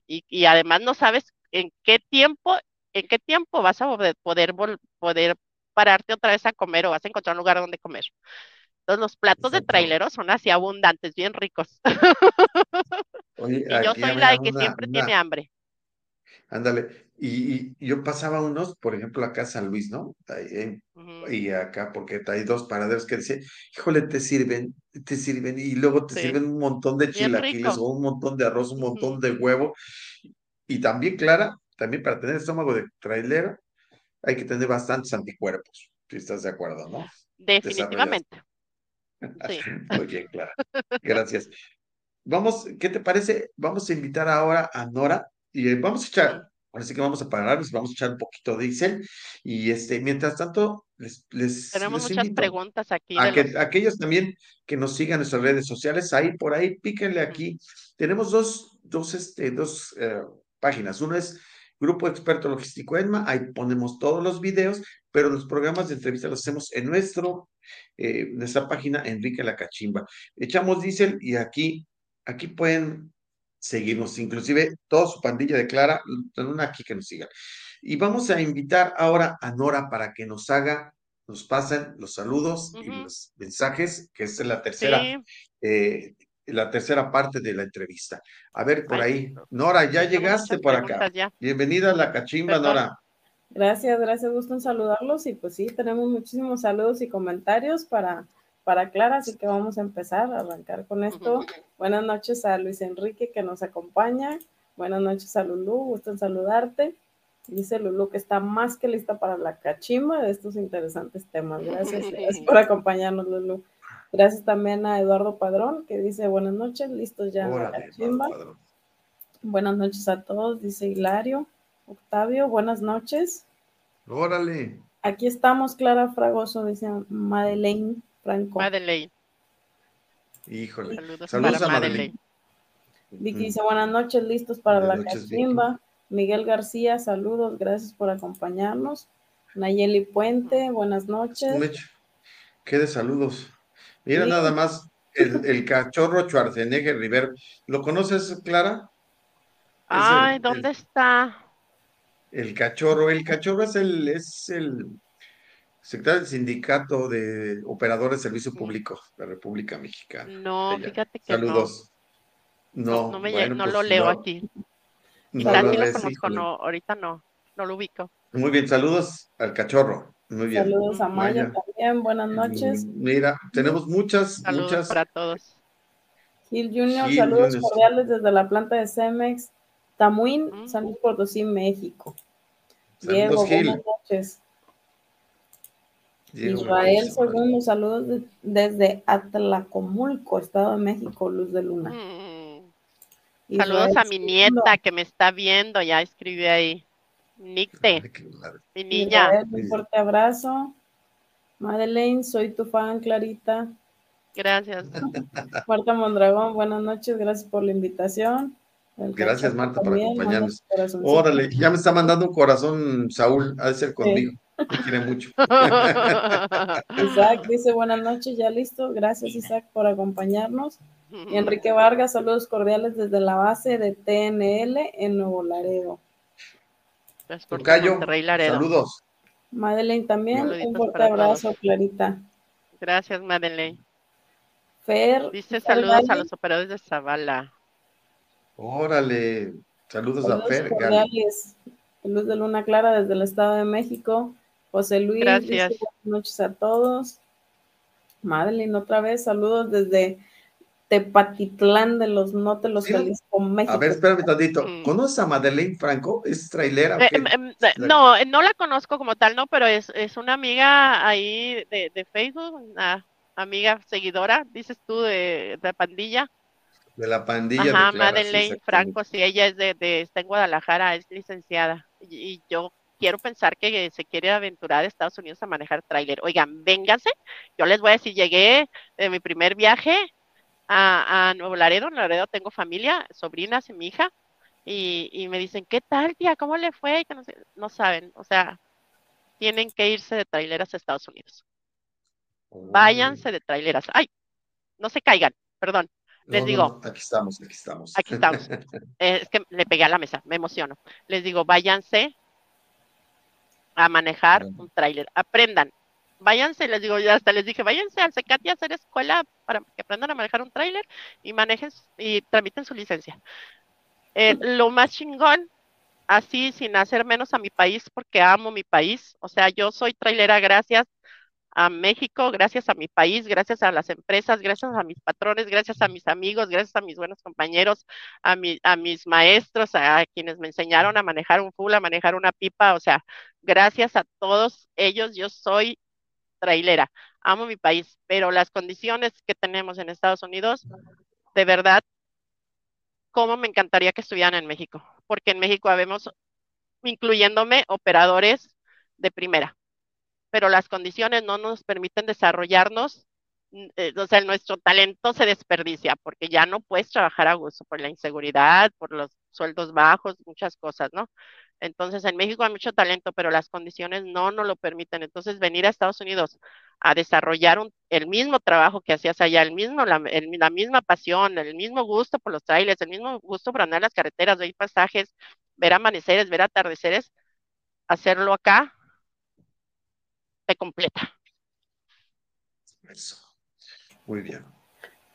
y, y, además no sabes en qué tiempo, en qué tiempo vas a poder, poder pararte otra vez a comer o vas a encontrar un lugar donde comer. Entonces los platos de traileros son así abundantes, bien ricos. <laughs> y yo soy la de que siempre tiene hambre. Ándale. Y, yo pasaba unos, por ejemplo, acá San Luis, ¿no? Y acá, porque hay dos paraderos que decían, híjole, te sirven, te sirven, y luego te sirven un montón de chilaquiles o un montón de arroz, un montón de huevo. Y también, Clara, también para tener estómago de trailera, hay que tener bastantes anticuerpos, si estás de acuerdo, ¿no? Definitivamente. Sí. <laughs> Muy bien, Clara. Gracias. Vamos, ¿qué te parece? Vamos a invitar ahora a Nora y eh, vamos a echar, así que vamos a pararnos, vamos a echar un poquito de diésel. Y este, mientras tanto, les, les Tenemos muchas preguntas aquí. A que, Aquellos también que nos sigan en nuestras redes sociales, ahí por ahí, píquenle aquí. Tenemos dos, dos, este, dos eh, páginas. Uno es Grupo Experto Logístico ENMA, ahí ponemos todos los videos, pero los programas de entrevista los hacemos en nuestro, eh, nuestra página Enrique La Cachimba. Echamos diésel y aquí, aquí pueden seguirnos, inclusive toda su pandilla de Clara, una aquí que nos siga. Y vamos a invitar ahora a Nora para que nos haga, nos pasen los saludos y los mensajes, que es la tercera, eh, la tercera parte de la entrevista. A ver, por ahí. Nora, ya llegaste por acá. Bienvenida a la cachimba, Nora. Gracias, gracias, gusto en saludarlos y pues sí, tenemos muchísimos saludos y comentarios para para Clara, así que vamos a empezar a arrancar con esto. Buenas noches a Luis Enrique que nos acompaña. Buenas noches a Lulú, gusto en saludarte. Dice Lulú que está más que lista para la cachimba de estos interesantes temas. Gracias, <laughs> por acompañarnos, Lulú. Gracias también a Eduardo Padrón que dice buenas noches, listos ya en la cachimba. Buenas noches a todos, dice Hilario. Octavio, buenas noches. Órale. Aquí estamos, Clara Fragoso, dice Madeleine Franco. Madeleine. Híjole. Saludos, a Madeleine. Vicky dice buenas noches, listos para la cachimba. Miguel García, saludos, gracias por acompañarnos. Nayeli Puente, buenas noches. Qué de saludos. Mira nada más el, cachorro Schwarzenegger River. ¿Lo conoces, Clara? Ay, ¿dónde está? El cachorro, el cachorro es el, es el secretario del sindicato de operadores de servicio público de la República Mexicana. No, fíjate que Saludos. No, no, me, no lo pues leo aquí. Quizás sí lo conozco, no, ahorita no, no lo ubico. Muy bien, saludos al cachorro. Muy bien. Saludos a Maya, también, buenas noches. Mira, tenemos muchas, saludos muchas. para todos. Gil Junior, saludos cordiales desde la planta de Cemex Tamuín, mm. San Luis Potosí, México. Diego, buenas noches. Israel Segundo, saludos desde Atlacomulco, Estado de México, Luz de Luna. Mm. Saludos a mi nieta que me está viendo, ya escribí ahí. Nicte, mi niña. un fuerte abrazo. Madeleine, soy tu fan, Clarita. Gracias. Marta Mondragón, buenas noches, gracias por la invitación. Gracias, Marta, por acompañarnos. Órale, ya me está mandando un corazón, Saúl, ha de ser conmigo. Me quiere mucho. <laughs> Isaac dice buenas noches, ya listo. Gracias, Isaac, por acompañarnos. Y <laughs> Enrique Vargas, saludos cordiales desde la base de TNL en Nuevo Laredo. Tocayo, saludos. Madeleine también, un fuerte abrazo, Clarita. Gracias, Madeleine. Fer. Dice saludos a los operadores de Zavala. Órale, saludos, a Fer. Luz de Luna Clara desde el Estado de México. José Luis, Gracias. buenas noches a todos. Madeline, otra vez, saludos desde Tepatitlán de los No Te Los con México. A ver, espérame tantito. Mm. ¿Conoces a Madeleine Franco? ¿Es trailera? Eh, em, em, no, eh, no la conozco como tal, no, pero es, es una amiga ahí de, de Facebook, una amiga seguidora, dices tú, de, de pandilla. De la pandilla. Ajá, Madeleine Franco, sí, ella es de, de, está en Guadalajara, es licenciada. Y, yo quiero pensar que se quiere aventurar a Estados Unidos a manejar tráiler. Oigan, vénganse. Yo les voy a decir, llegué de mi primer viaje a, a Nuevo Laredo. En Laredo tengo familia, sobrinas y mi hija. Y, y, me dicen, ¿qué tal, tía? ¿Cómo le fue? Que no, sé, no saben. O sea, tienen que irse de traileras a Estados Unidos. Váyanse de traileras. Ay, no se caigan, perdón. Les digo. aquí estamos, aquí estamos. Aquí estamos. <laughs> Es que le pegué a la mesa, me emociono. Les digo, váyanse a manejar un tráiler, aprendan. Váyanse, les digo, ya hasta les dije, váyanse al CECAT y a hacer escuela para que aprendan a manejar un tráiler y manejen y tramiten su licencia. Eh, <laughs> lo más chingón, así sin hacer menos a mi país, porque amo mi país. O sea, yo soy trailera gracias a México, gracias a mi país, gracias a las empresas, gracias a mis patrones, gracias a mis amigos, gracias a mis buenos compañeros, a, a mis maestros, a quienes me enseñaron a manejar un full, a manejar una pipa, o sea, gracias a todos ellos yo soy trailera, amo mi país, pero las condiciones que tenemos en Estados Unidos, de verdad, cómo me encantaría que estuvieran en México, porque en México habemos, incluyéndome, operadores de primera pero las condiciones no nos permiten desarrollarnos, mm, eh, o sea, nuestro talento se desperdicia porque ya no puedes trabajar a gusto por la inseguridad, por los sueldos bajos, muchas cosas, ¿no? Entonces, en México hay mucho talento, pero las condiciones no nos lo permiten. Entonces, venir a Estados Unidos a desarrollar el mismo trabajo que hacías allá, el mismo, la, misma pasión, el mismo gusto por los trailers, el mismo gusto por andar las carreteras, ver pasajes, ver amaneceres, ver atardeceres, hacerlo acá completa. Eso. Muy bien.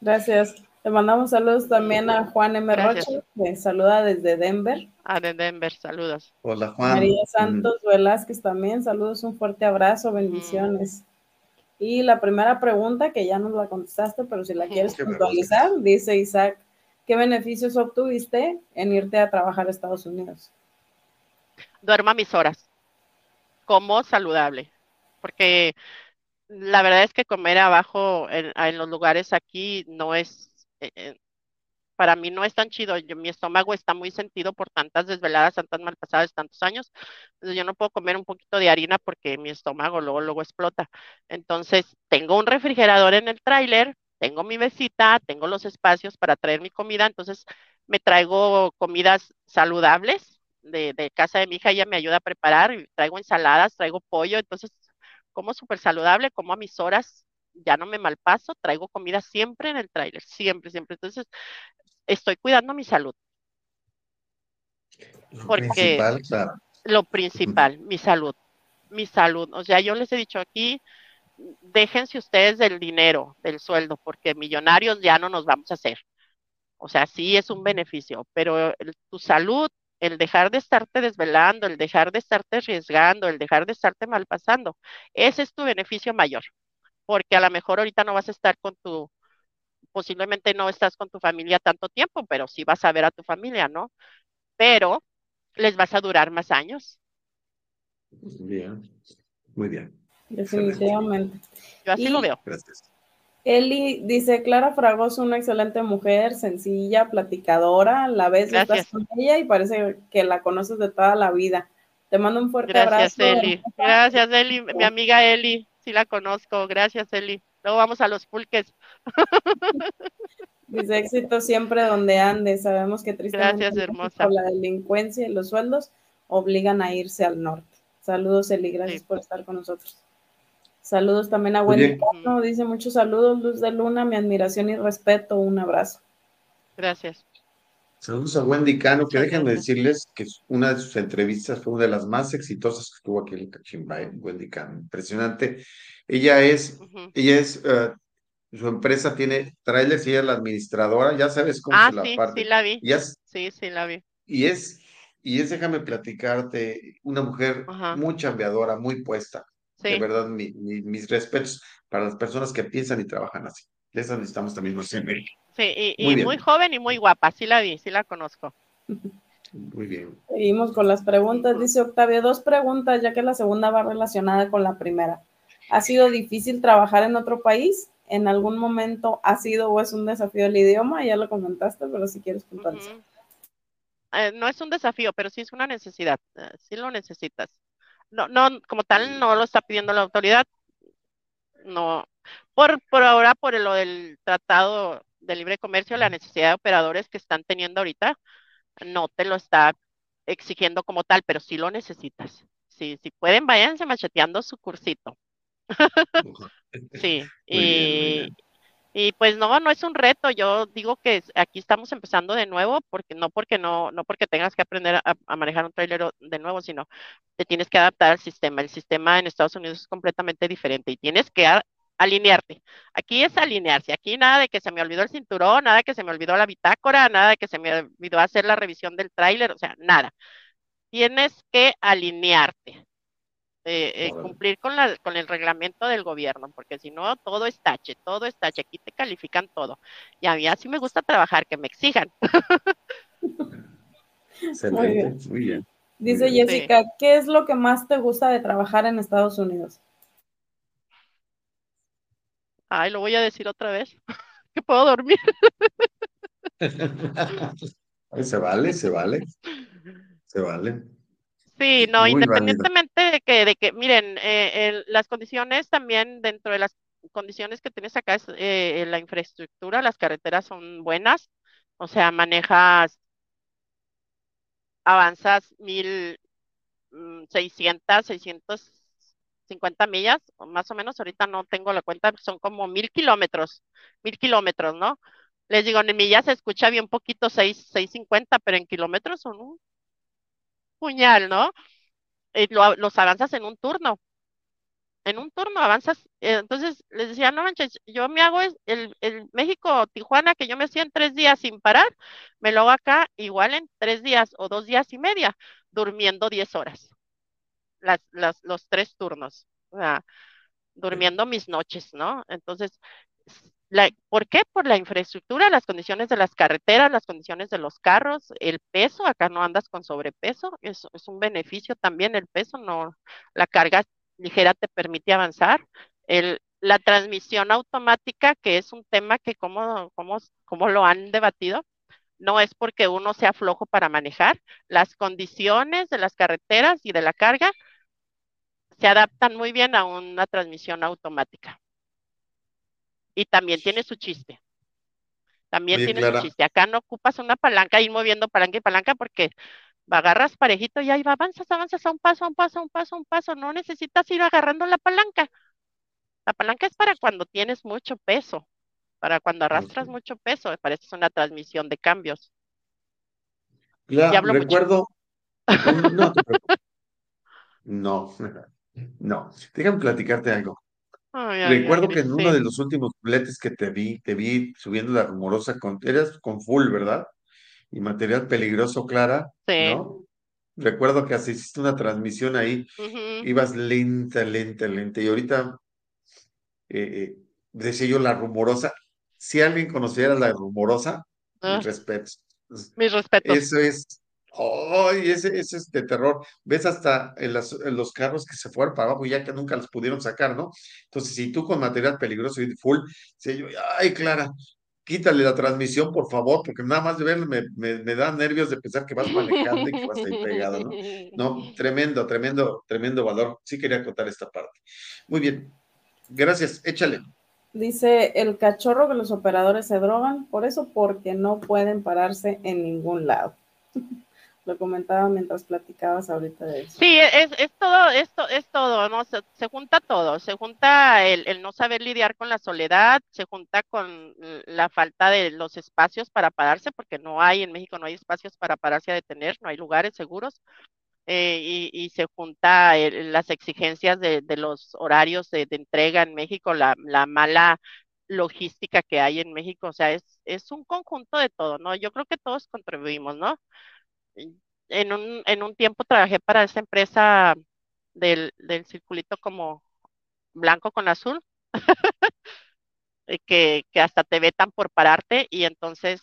Gracias. Le mandamos saludos también a Juan M. Roche, que saluda desde Denver. Ah, de Denver, saludos. Hola, Juan. María Santos Velázquez también, saludos, un fuerte abrazo, bendiciones. Y la primera pregunta, que ya nos la contestaste, pero si la quieres puntualizar, dice Isaac, ¿qué beneficios obtuviste en irte a trabajar a Estados Unidos? Duerma mis horas, como saludable, porque la verdad es que comer abajo en, los lugares aquí no es, eh, eh, para mí no es tan chido. Yo, mi estómago está muy sentido por tantas desveladas, tantas malpasadas, tantos años. Entonces yo no puedo comer un poquito de harina porque mi estómago luego, luego explota. Entonces tengo un refrigerador en el tráiler, tengo mi mesita, tengo los espacios para traer mi comida. Entonces me traigo comidas saludables de, de casa de mi hija, ella me ayuda a preparar, traigo ensaladas, traigo pollo, entonces como súper saludable, como a mis horas, ya no me malpaso, traigo comida siempre en el tráiler, siempre, siempre. Entonces, estoy cuidando mi salud. Lo porque principal, lo principal, mi salud, mi salud. O sea, yo les he dicho aquí, déjense ustedes del dinero, del sueldo, porque millonarios ya no nos vamos a hacer. O sea, sí es un beneficio, pero tu salud, el dejar de estarte desvelando, el dejar de estarte arriesgando, el dejar de estarte malpasando, ese es tu beneficio mayor, porque a lo mejor ahorita no vas a estar con tu posiblemente no estás con tu familia tanto tiempo, pero sí vas a ver a tu familia, ¿no? Pero les vas a durar más años. Bien, muy bien. Definitivamente. Yo así lo veo. Gracias. Eli dice, Clara Fragoso, una excelente mujer, sencilla, platicadora, la ves, estás con ella y parece que la conoces de toda la vida. Te mando un fuerte Gracias, abrazo. Eli. Gracias, Eli. Mi amiga Eli, sí la conozco. Gracias, Eli. Luego vamos a los pulques. Dice éxito siempre donde ande. Sabemos que tristemente Gracias, hermosa. la delincuencia y los sueldos obligan a irse al norte. Saludos, Eli. Gracias por estar con nosotros. Saludos también a Wendy Cano. Dice muchos saludos, Luz de Luna. Mi admiración y respeto. Un abrazo. Gracias. Saludos a Wendy Cano, que déjenme decirles que una de sus entrevistas fue una de las más exitosas que tuvo aquí en Cachimba, ¿eh? Wendy Cano. Impresionante. Ella es, ella es, uh, su empresa tiene trailers y ella es la administradora, ya sabes cómo ah, se la sí, parte. sí la vi. Y es, sí, sí la vi. Y es, y es, déjame platicarte, una mujer muy chambeadora, muy puesta. Sí. De verdad, mi, mis respetos para las personas que piensan y trabajan así. De esas necesitamos también más en Sí, y, muy, y muy joven y muy guapa, sí la vi, sí la conozco. Muy bien. Seguimos con las preguntas. Dice Octavio, dos preguntas, ya que la segunda va relacionada con la primera. ¿Ha sido difícil trabajar en otro país? ¿En algún momento ha sido o es un desafío el idioma? Ya lo comentaste, pero si quieres puntualizar. Eh, no es un desafío, pero sí es una necesidad. Eh, sí lo necesitas. No, no, como tal, no lo está pidiendo la autoridad. No. Por, por ahora, por lo del tratado de libre comercio, la necesidad de operadores que están teniendo ahorita, no te lo está exigiendo como tal, pero sí lo necesitas. Si, si pueden, váyanse macheteando su cursito. <laughs> sí, y, y pues no, no es un reto. Yo digo que aquí estamos empezando de nuevo, porque no porque no, no porque tengas que aprender a, manejar un trailer de nuevo, sino te tienes que adaptar al sistema. El sistema en Estados Unidos es completamente diferente y tienes que alinearte. Aquí es alinearse. Aquí nada de que se me olvidó el cinturón, nada de que se me olvidó la bitácora, nada de que se me olvidó hacer la revisión del tráiler, o sea, nada. Tienes que alinearte. Eh, eh, cumplir con, la, con el reglamento del gobierno, porque si no, todo es tache, todo es tache, aquí te califican todo. Y a mí así me gusta trabajar, que me exijan. Excelente, muy bien. Dice Jessica, ¿qué es lo que más te gusta de trabajar en Estados Unidos? Ay, lo voy a decir otra vez, <laughs> que puedo dormir. se vale, se vale, se vale. Sí, no, independientemente de que, de que, miren, eh, las condiciones también dentro de las condiciones que tienes acá es eh, la infraestructura, las carreteras son buenas, o sea, manejas, avanzas mil mm, seiscientas, seiscientos cincuenta millas, más o menos, ahorita no tengo la cuenta, son como mil kilómetros, mil kilómetros, ¿no? Les digo, en millas se escucha bien poquito, seis, seis cincuenta, pero en kilómetros son un puñal, ¿no? Y los avanzas en un turno. En un turno avanzas. Eh, entonces les decía, no manches, yo me hago el, el México-Tijuana que yo me hacía en tres días sin parar, me lo hago acá igual en tres días o dos días y media, durmiendo diez horas. Las, las, los tres turnos. O sea, durmiendo mis noches, ¿no? Entonces, la, ¿por qué? Por la infraestructura, las condiciones de las carreteras, las condiciones de los carros, el peso, acá no andas con sobrepeso, es, es un beneficio también el peso, no, la carga ligera te permite avanzar. El, la transmisión automática, que es un tema que como, como, como lo han debatido, no es porque uno sea flojo para manejar, las condiciones de las carreteras y de la carga se adaptan muy bien a una transmisión automática. Y también tiene su chiste. También tiene su chiste. Acá no ocupas una palanca, ir moviendo palanca y palanca porque agarras parejito y ahí va, avanzas, avanzas a un paso, a un paso, a un paso, a un paso. No necesitas ir agarrando la palanca. La palanca es para cuando tienes mucho peso, para cuando arrastras mucho peso. Me parece una transmisión de cambios. Claro, recuerdo. <laughs> No, no, <laughs> no, déjame platicarte algo. Recuerdo que en uno de los últimos fletes que te vi, te vi subiendo la rumorosa con, eras con full, ¿verdad? Y material peligroso, Clara, sí. ¿no? Recuerdo que hiciste una transmisión ahí, ibas lenta, lenta, lenta, y ahorita eh, eh, decía yo la rumorosa. Si alguien conociera la rumorosa, mis ah. respetos. Mis respetos. Eso es, ¡ay! ese, ese es de terror. Ves hasta en, los carros que se fueron para abajo ya que nunca los pudieron sacar, ¿no? Entonces, si tú con material peligroso y full, yo, ay, Clara, quítale la transmisión, por favor, porque nada más de verlo me, me, da nervios de pensar que vas manejando y que vas ahí pegado, ¿no? No, <laughs> tremendo, tremendo, tremendo valor. Sí quería contar esta parte. Muy bien. Gracias, échale. Dice el cachorro que los operadores se drogan, por eso porque no pueden pararse en ningún lado. <laughs> Lo comentaba mientras platicabas ahorita de eso. Sí, es, es todo, esto es todo, ¿no? Se, junta todo, se junta el, el, no saber lidiar con la soledad, se junta con la falta de los espacios para pararse, porque no hay, en México no hay espacios para pararse a detener, no hay lugares seguros. Eh, y, se junta las exigencias de, los horarios de, entrega en México, la, mala logística que hay en México, o sea, es, es un conjunto de todo, ¿no? Yo creo que todos contribuimos, ¿no? En un, en un tiempo trabajé para esa empresa del, del circulito como blanco con azul, <laughs> que, que hasta te vetan por pararte y entonces,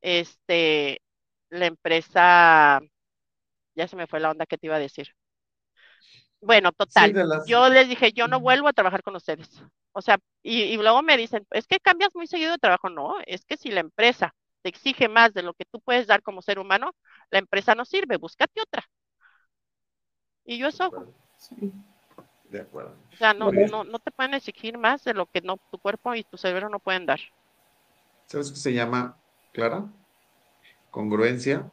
este, la empresa ya se me fue la onda que te iba a decir. Bueno, total. Yo les dije, yo no vuelvo a trabajar con ustedes. O sea, y, luego me dicen, es que cambias muy seguido de trabajo. No, es que si la empresa te exige más de lo que tú puedes dar como ser humano, la empresa no sirve, búscate otra. Y yo eso. De acuerdo. O sea, no, no, no te pueden exigir más de lo que no, tu cuerpo y tu cerebro no pueden dar. ¿Sabes qué se llama, Clara? Congruencia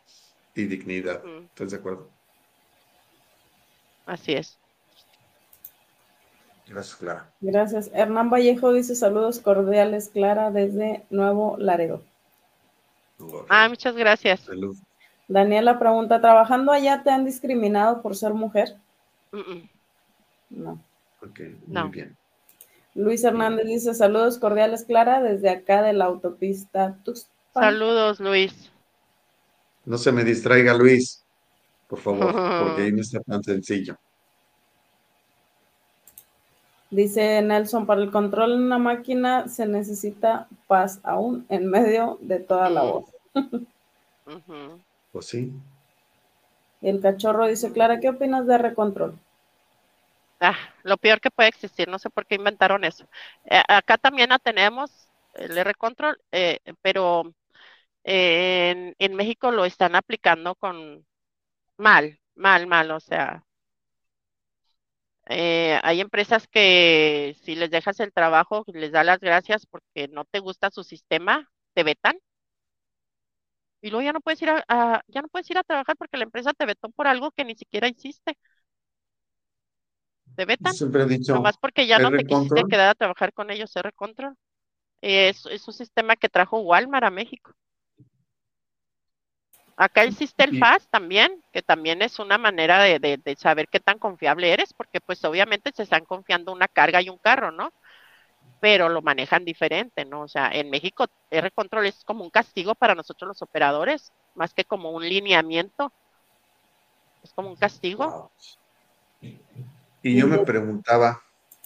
y dignidad. ¿Estás de acuerdo? Así es. Gracias, Clara. Gracias. Hernán Vallejo dice saludos cordiales, Clara, desde Nuevo Laredo. Ah, muchas gracias. Salud. Daniela pregunta, ¿trabajando allá te han discriminado por ser mujer? No. Ok, muy bien. Luis Hernández dice saludos cordiales, Clara, desde acá de la autopista Tuxpan. Saludos, Luis. No se me distraiga, Luis, por favor, <laughs> porque ahí no está tan sencillo. Dice Nelson, para el control de una máquina se necesita paz aún en medio de toda la voz. Pues sí. El cachorro dice, Clara, ¿qué opinas de recontrol? Ah, lo peor que puede existir, no sé por qué inventaron eso. Eh, acá también tenemos el R-Control, eh, pero en, en México lo están aplicando con mal, mal, mal, o sea, eh, hay empresas que si les dejas el trabajo, les da las gracias porque no te gusta su sistema, te vetan. Y luego ya no puedes ir a, ya no puedes ir a trabajar porque la empresa te vetó por algo que ni siquiera hiciste. Te vetan. Siempre he dicho. Nomás porque ya no te quisiste quedar a trabajar con ellos, R Control. Es, es un sistema que trajo Walmart a México. Acá existe el FAS también, que también es una manera de, saber qué tan confiable eres, porque pues obviamente se están confiando una carga y un carro, ¿no? Pero lo manejan diferente, ¿no? O sea, en México R-Control es como un castigo para nosotros los operadores, más que como un lineamiento. Es como un castigo. Y yo me preguntaba,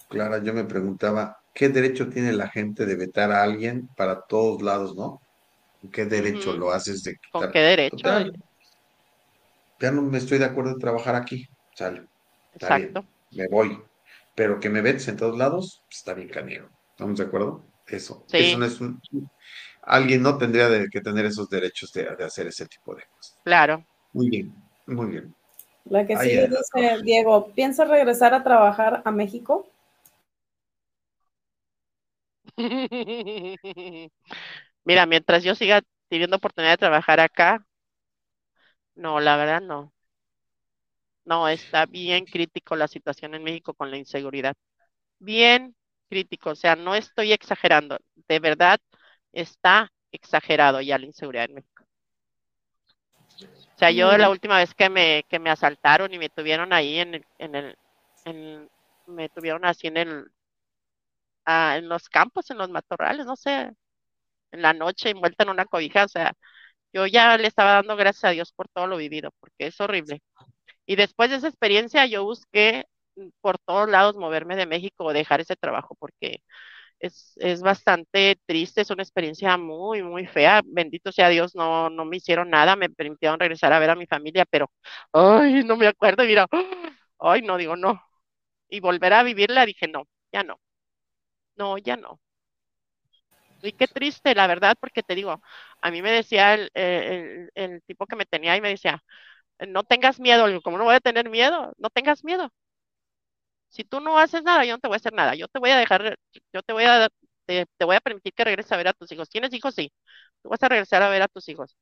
Clara, yo me preguntaba, ¿qué derecho tiene la gente de vetar a alguien para todos lados, no? ¿Qué derecho lo haces de ¿Con quitar? qué derecho? Total, ya no me estoy de acuerdo en trabajar aquí. Sale, está bien, Exacto. me voy. Pero que me vetes en todos lados, pues, está bien canijo. ¿Estamos de acuerdo? Eso, eso no es un... Alguien no tendría de- que tener esos derechos de, de hacer ese tipo de cosas. claro. Muy bien, muy bien. La que sigue dice, Diego, ¿piensas regresar a trabajar a México? <laughs> Mira, mientras yo siga teniendo oportunidad de trabajar acá, no, la verdad no. No, está bien crítico la situación en México con la inseguridad. Bien crítico, o sea, no estoy exagerando. De verdad, está exagerado ya la inseguridad en México. O sea, yo la última vez que me, que me asaltaron y me tuvieron ahí en el, en el, en- me tuvieron así en el, ah, en los campos, en los matorrales, no sé, en la noche envuelta en una cobija, o sea, yo ya le estaba dando gracias a Dios por todo lo vivido, porque es horrible. Y después de esa experiencia, yo busqué por todos lados moverme de México o dejar ese trabajo, porque es, es bastante triste, es una experiencia muy, muy fea. Bendito sea Dios, no, no me hicieron nada, me permitieron regresar a ver a mi familia, pero, ay, no me acuerdo, mira, ay, no, digo, no. Y volver a vivirla, dije, no, ya no, no, ya no. Y qué triste, la verdad, porque te digo, a mí me decía el, el, tipo que me tenía y me decía, no tengas miedo, digo, ¿cómo no voy a tener miedo? No tengas miedo. Si tú no haces nada, yo no te voy a hacer nada. Yo te voy a dejar, yo te voy a, te, te voy a permitir que regreses a ver a tus hijos. ¿Tienes hijos? Sí. Tú vas a regresar a ver a tus hijos.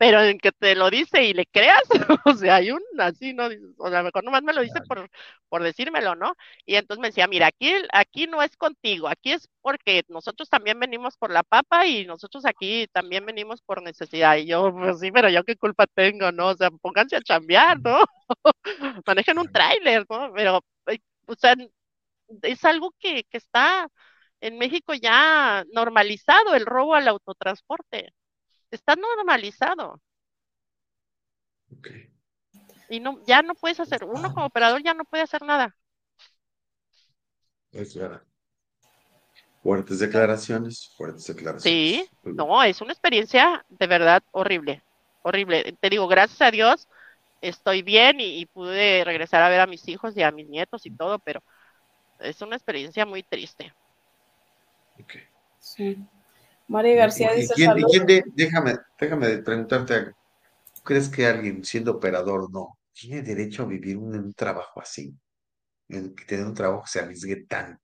Pero en que te lo dice y le creas, <laughs> o sea, hay un así, ¿no? O sea, a lo mejor nomás me lo dice por, por decírmelo, ¿no? Y entonces me decía, mira, aquí, aquí no es contigo, aquí es porque nosotros también venimos por la papa y nosotros aquí también venimos por necesidad. Y yo, pues sí, pero yo qué culpa tengo, ¿no? O sea, pónganse a chambear, ¿no? <laughs> Manejen un tráiler, ¿no? Pero, o sea, es algo que, que está en México ya normalizado, el robo al autotransporte. Está normalizado. Ok. Y no, ya no puedes hacer, uno como operador ya no puede hacer nada. Es verdad. Fuertes declaraciones, fuertes Sí, declaraciones. Bien. no, es una experiencia de verdad horrible, horrible. Te digo, gracias a Dios estoy bien y, y pude regresar a ver a mis hijos y a mis nietos y todo, pero es una experiencia muy triste. Ok. sí. María ¿Y, García y dice, quién, y quién de, déjame, déjame preguntarte algo. ¿Crees que alguien siendo operador no tiene derecho a vivir un, un trabajo así? En que tener un trabajo que se arriesgue tan.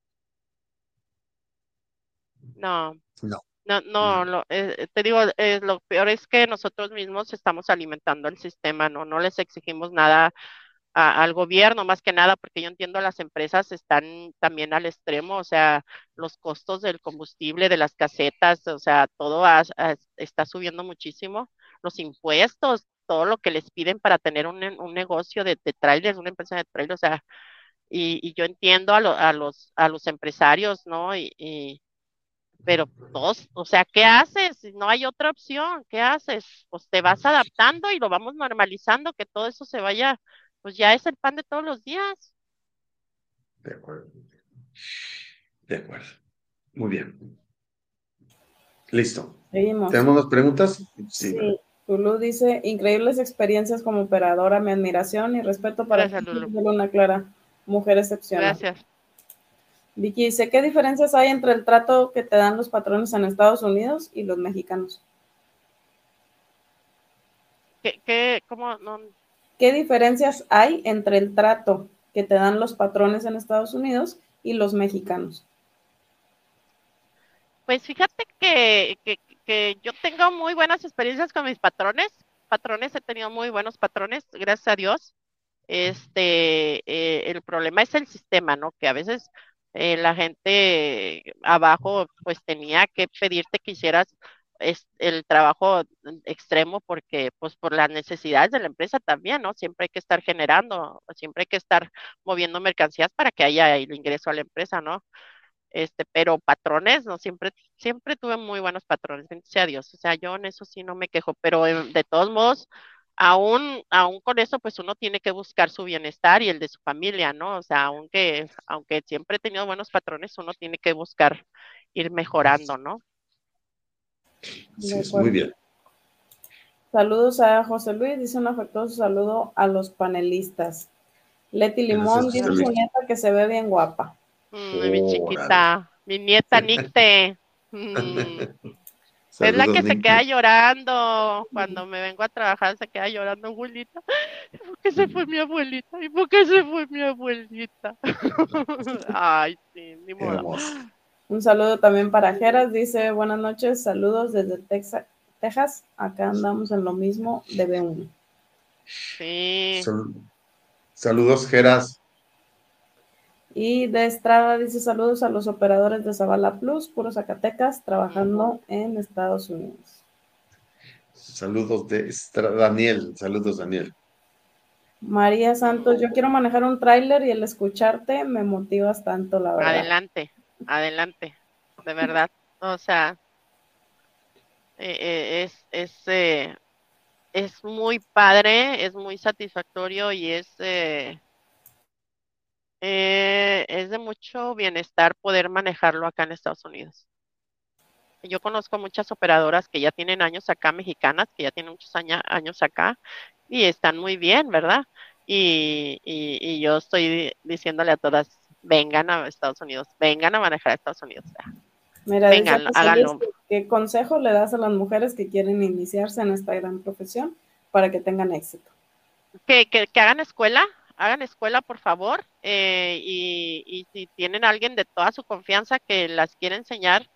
No, No, no, no, no. lo, eh, te digo, eh, lo peor es que nosotros mismos estamos alimentando el sistema, no, no les exigimos nada al gobierno, más que nada, porque yo entiendo las empresas están también al extremo, o sea, los costos del combustible, de las casetas, o sea, todo está subiendo muchísimo, los impuestos, todo lo que les piden para tener un, un negocio de, de trailers, una empresa de trailers, o sea, y, yo entiendo a, lo- a los, a los empresarios, ¿no? Y, pero todos, o sea, ¿qué haces? No hay otra opción, ¿qué haces? Pues te vas adaptando y lo vamos normalizando, que todo eso se vaya, pues ya es el pan de todos los días. De acuerdo. De acuerdo. Muy bien. Listo. Seguimos. ¿Tenemos más preguntas? Sí. Sí, Lulu dice, increíbles experiencias como operadora, mi admiración y respeto para Gracias, ti, Lulu. Luna Clara, mujer excepcional. Gracias. Vicky dice, ¿qué diferencias hay entre el trato que te dan los patrones en Estados Unidos y los mexicanos? ¿Qué, qué, cómo, no, ¿Qué diferencias hay entre el trato que te dan los patrones en Estados Unidos y los mexicanos? Pues fíjate que, que, yo tengo muy buenas experiencias con mis patrones. Patrones, he tenido muy buenos patrones, gracias a Dios. Este, eh, el problema es el sistema, ¿no? Que a veces eh, la gente abajo pues tenía que pedirte que hicieras es, el trabajo extremo porque pues por las necesidades de la empresa también, ¿no? Siempre hay que estar generando, siempre hay que estar moviendo mercancías para que haya el ingreso a la empresa, ¿no? Este, pero patrones, no siempre, siempre tuve muy buenos patrones, sea Dios. O sea, yo en eso sí no me quejo, pero de todos modos, aún, aún con eso, pues uno tiene que buscar su bienestar y el de su familia, ¿no? O sea, aunque, aunque siempre he tenido buenos patrones, uno tiene que buscar ir mejorando, ¿no? Sí, muy bien. Saludos a José Luis, dice un afectuoso saludo a los panelistas. Leti Limón dice su nieta que se ve bien guapa. Mm, mi chiquita, mi nieta <laughs> Nicte. Mm. es la que se queda llorando cuando me vengo a trabajar, se queda llorando, abuelita. ¿Por qué se fue mi abuelita? ¿Y por qué se fue mi abuelita? <laughs> Ay, sí, ni modo. Un saludo también para Geras, dice buenas noches, saludos desde Texas, Texas, acá andamos en lo mismo de B1. Sí. saludos, Geras. Y de Estrada dice saludos a los operadores de Zavala Plus, puro Zacatecas, trabajando en Estados Unidos. Saludos de Estrada, Daniel, saludos Daniel. María Santos, yo quiero manejar un tráiler y el escucharte me motivas tanto, la verdad. Adelante, adelante, de verdad. O sea, eh, eh, es, es, eh, es muy padre, es muy satisfactorio y es, es de mucho bienestar poder manejarlo acá en Estados Unidos. Yo conozco muchas operadoras que ya tienen años acá, mexicanas, que ya tienen muchos años acá y están muy bien, ¿verdad? Y, y, yo estoy diciéndole a todas, vengan a Estados Unidos, vengan a manejar a Estados Unidos. Mira, Vengan, háganlo. ¿Qué consejo le das a las mujeres que quieren iniciarse en esta gran profesión para que tengan éxito? Que, que, hagan escuela, hagan escuela, por favor, eh, y, y, si tienen alguien de toda su confianza que las quiere enseñar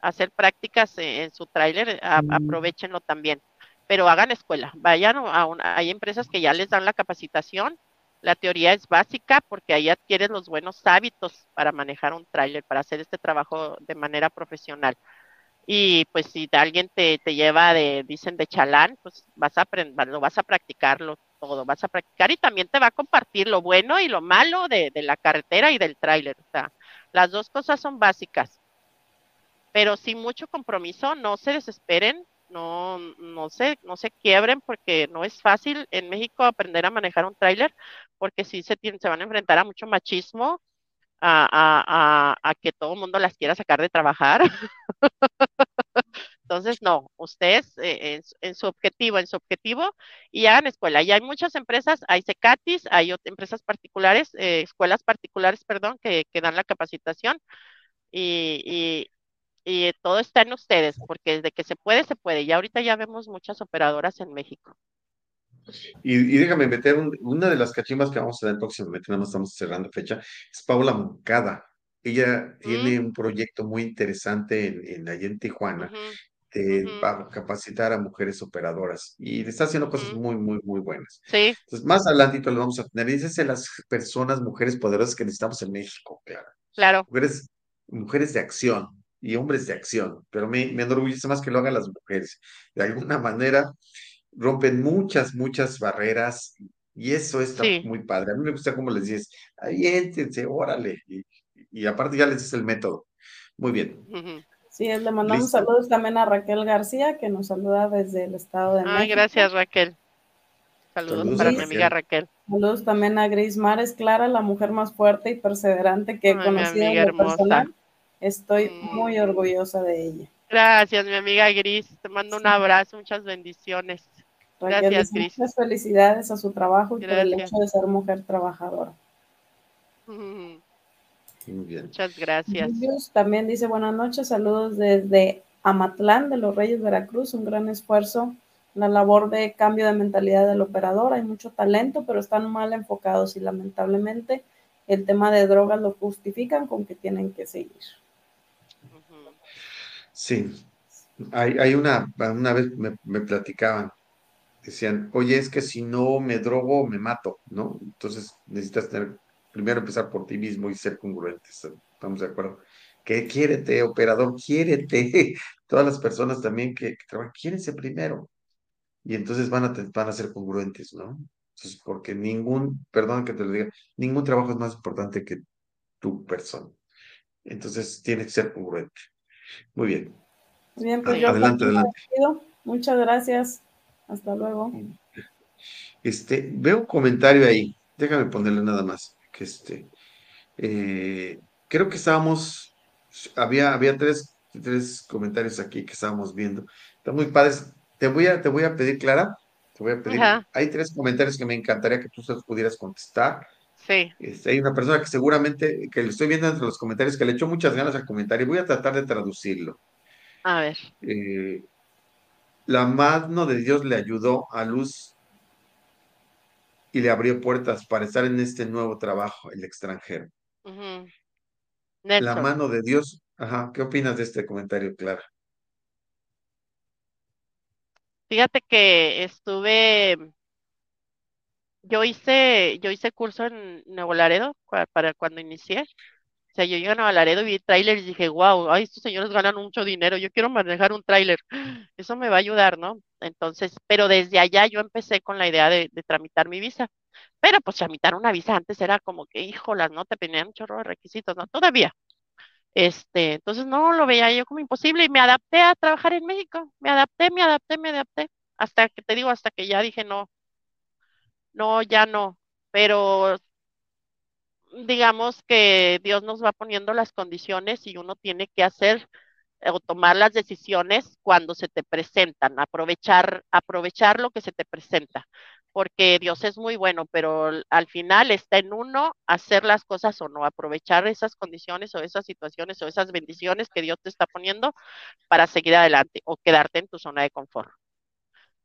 a hacer prácticas en, su tráiler, mm. aprovechenlo también. Pero hagan escuela, vayan a una, hay empresas que ya les dan la capacitación la teoría es básica porque ahí adquieres los buenos hábitos para manejar un tráiler, para hacer este trabajo de manera profesional. Y pues si alguien te, lleva de, dicen de chalán, pues vas a aprender, lo vas a practicarlo todo, vas a practicar y también te va a compartir lo bueno y lo malo de, de la carretera y del tráiler. O sea, las dos cosas son básicas. Pero sin mucho compromiso, no se desesperen, no, no se, no se quiebren porque no es fácil en México aprender a manejar un tráiler, porque sí se, se van a enfrentar a mucho machismo, a, a, a, que todo el mundo las quiera sacar de trabajar. <laughs> Entonces, no, ustedes eh, en, su objetivo, en su objetivo, y hagan escuela. Y hay muchas empresas, hay CECATIS, hay empresas particulares, eh, escuelas particulares, perdón, que, que dan la capacitación. Y todo está en ustedes, porque desde que se puede, se puede. Y ahorita ya vemos muchas operadoras en México. Y, déjame meter una de las cachimbas que vamos a ver próximamente, nada más estamos cerrando fecha, es Paula Moncada. Ella tiene mm. un proyecto muy interesante en, en allá en Tijuana para capacitar a mujeres operadoras y está haciendo cosas muy, muy, muy buenas. Sí. Entonces, más adelantito lo vamos a tener. Y son las personas, mujeres poderosas que necesitamos en México, claro. Claro. Mujeres, mujeres de acción, y hombres de acción, pero me, me enorgullece más que lo hagan las mujeres. De alguna manera rompen muchas, muchas barreras y eso está muy padre. A mí me gusta como les dices, aviéntense, órale. Y, y, aparte ya les dices el método. Muy bien. Sí, le mandamos saludos también a Raquel García, que nos saluda desde el estado de México. Ay, gracias Raquel. Saludos, para mi amiga Raquel. Saludos también a Grace Mares, Clara, la mujer más fuerte y perseverante que he conocido en lo personal. Estoy muy mm. orgullosa de ella. Gracias, mi amiga Gris. Te mando un abrazo, muchas bendiciones. Gracias, Gris. Muchas felicidades a su trabajo y por el hecho de ser mujer trabajadora. Muy bien. Muchas gracias. también dice buenas noches, saludos desde Amatlán de los Reyes Veracruz, un gran esfuerzo la labor de cambio de mentalidad del operador. Hay mucho talento, pero están mal enfocados y lamentablemente el tema de drogas lo justifican con que tienen que seguir. Sí, hay, una, una vez me, platicaban, decían, oye, es que si no me drogo, me mato, ¿no? Entonces necesitas tener, primero empezar por ti mismo y ser congruentes, ¿estamos de acuerdo? Que quiérete, operador, quiérete. <laughs> Todas las personas también que, que trabajan, quiérense primero. Y entonces van a, van a ser congruentes, ¿no? Entonces, porque ningún, perdón que te lo diga, ningún trabajo es más importante que tu persona. Entonces, tiene que ser congruente. Muy bien. Bien, pues yo adelante, adelante. Muchas gracias. Hasta luego. Este, veo un comentario ahí. Déjame ponerle nada más. Que este, eh, creo que estábamos, había, había tres, tres comentarios aquí que estábamos viendo. Están muy padres. Te voy a, te voy a pedir, Clara, te voy a pedir. Hay tres comentarios que me encantaría que tú se los pudieras contestar. Sí. Este, hay una persona que seguramente, que le estoy viendo entre los comentarios, que le echó muchas ganas al comentario. Voy a tratar de traducirlo. A ver. Eh, la mano de Dios le ayudó a Luz y le abrió puertas para estar en este nuevo trabajo, el extranjero. La mano de Dios. Ajá, ¿qué opinas de este comentario, Clara? Fíjate que estuve, yo hice, yo hice curso en Nuevo Laredo para cuando inicié. O sea, yo llegué a Nuevo Laredo vi trailers y dije, wow, ay, estos señores ganan mucho dinero, yo quiero manejar un trailer. <gasps> Eso me va a ayudar, ¿no? Entonces, pero desde allá yo empecé con la idea de, tramitar mi visa. Pero pues tramitar una visa antes era como que, híjolas, ¿no? Te pedían un chorro de requisitos, ¿no? Todavía. Este, entonces no lo veía yo como imposible y me adapté a trabajar en México. Me adapté, me adapté, me adapté. Hasta que te digo, hasta que ya dije no, no, ya no. Pero digamos que Dios nos va poniendo las condiciones y uno tiene que hacer o tomar las decisiones cuando se te presentan, aprovechar, aprovechar lo que se te presenta, porque Dios es muy bueno, pero al final está en uno hacer las cosas o no, aprovechar esas condiciones o esas situaciones o esas bendiciones que Dios te está poniendo para seguir adelante o quedarte en tu zona de confort.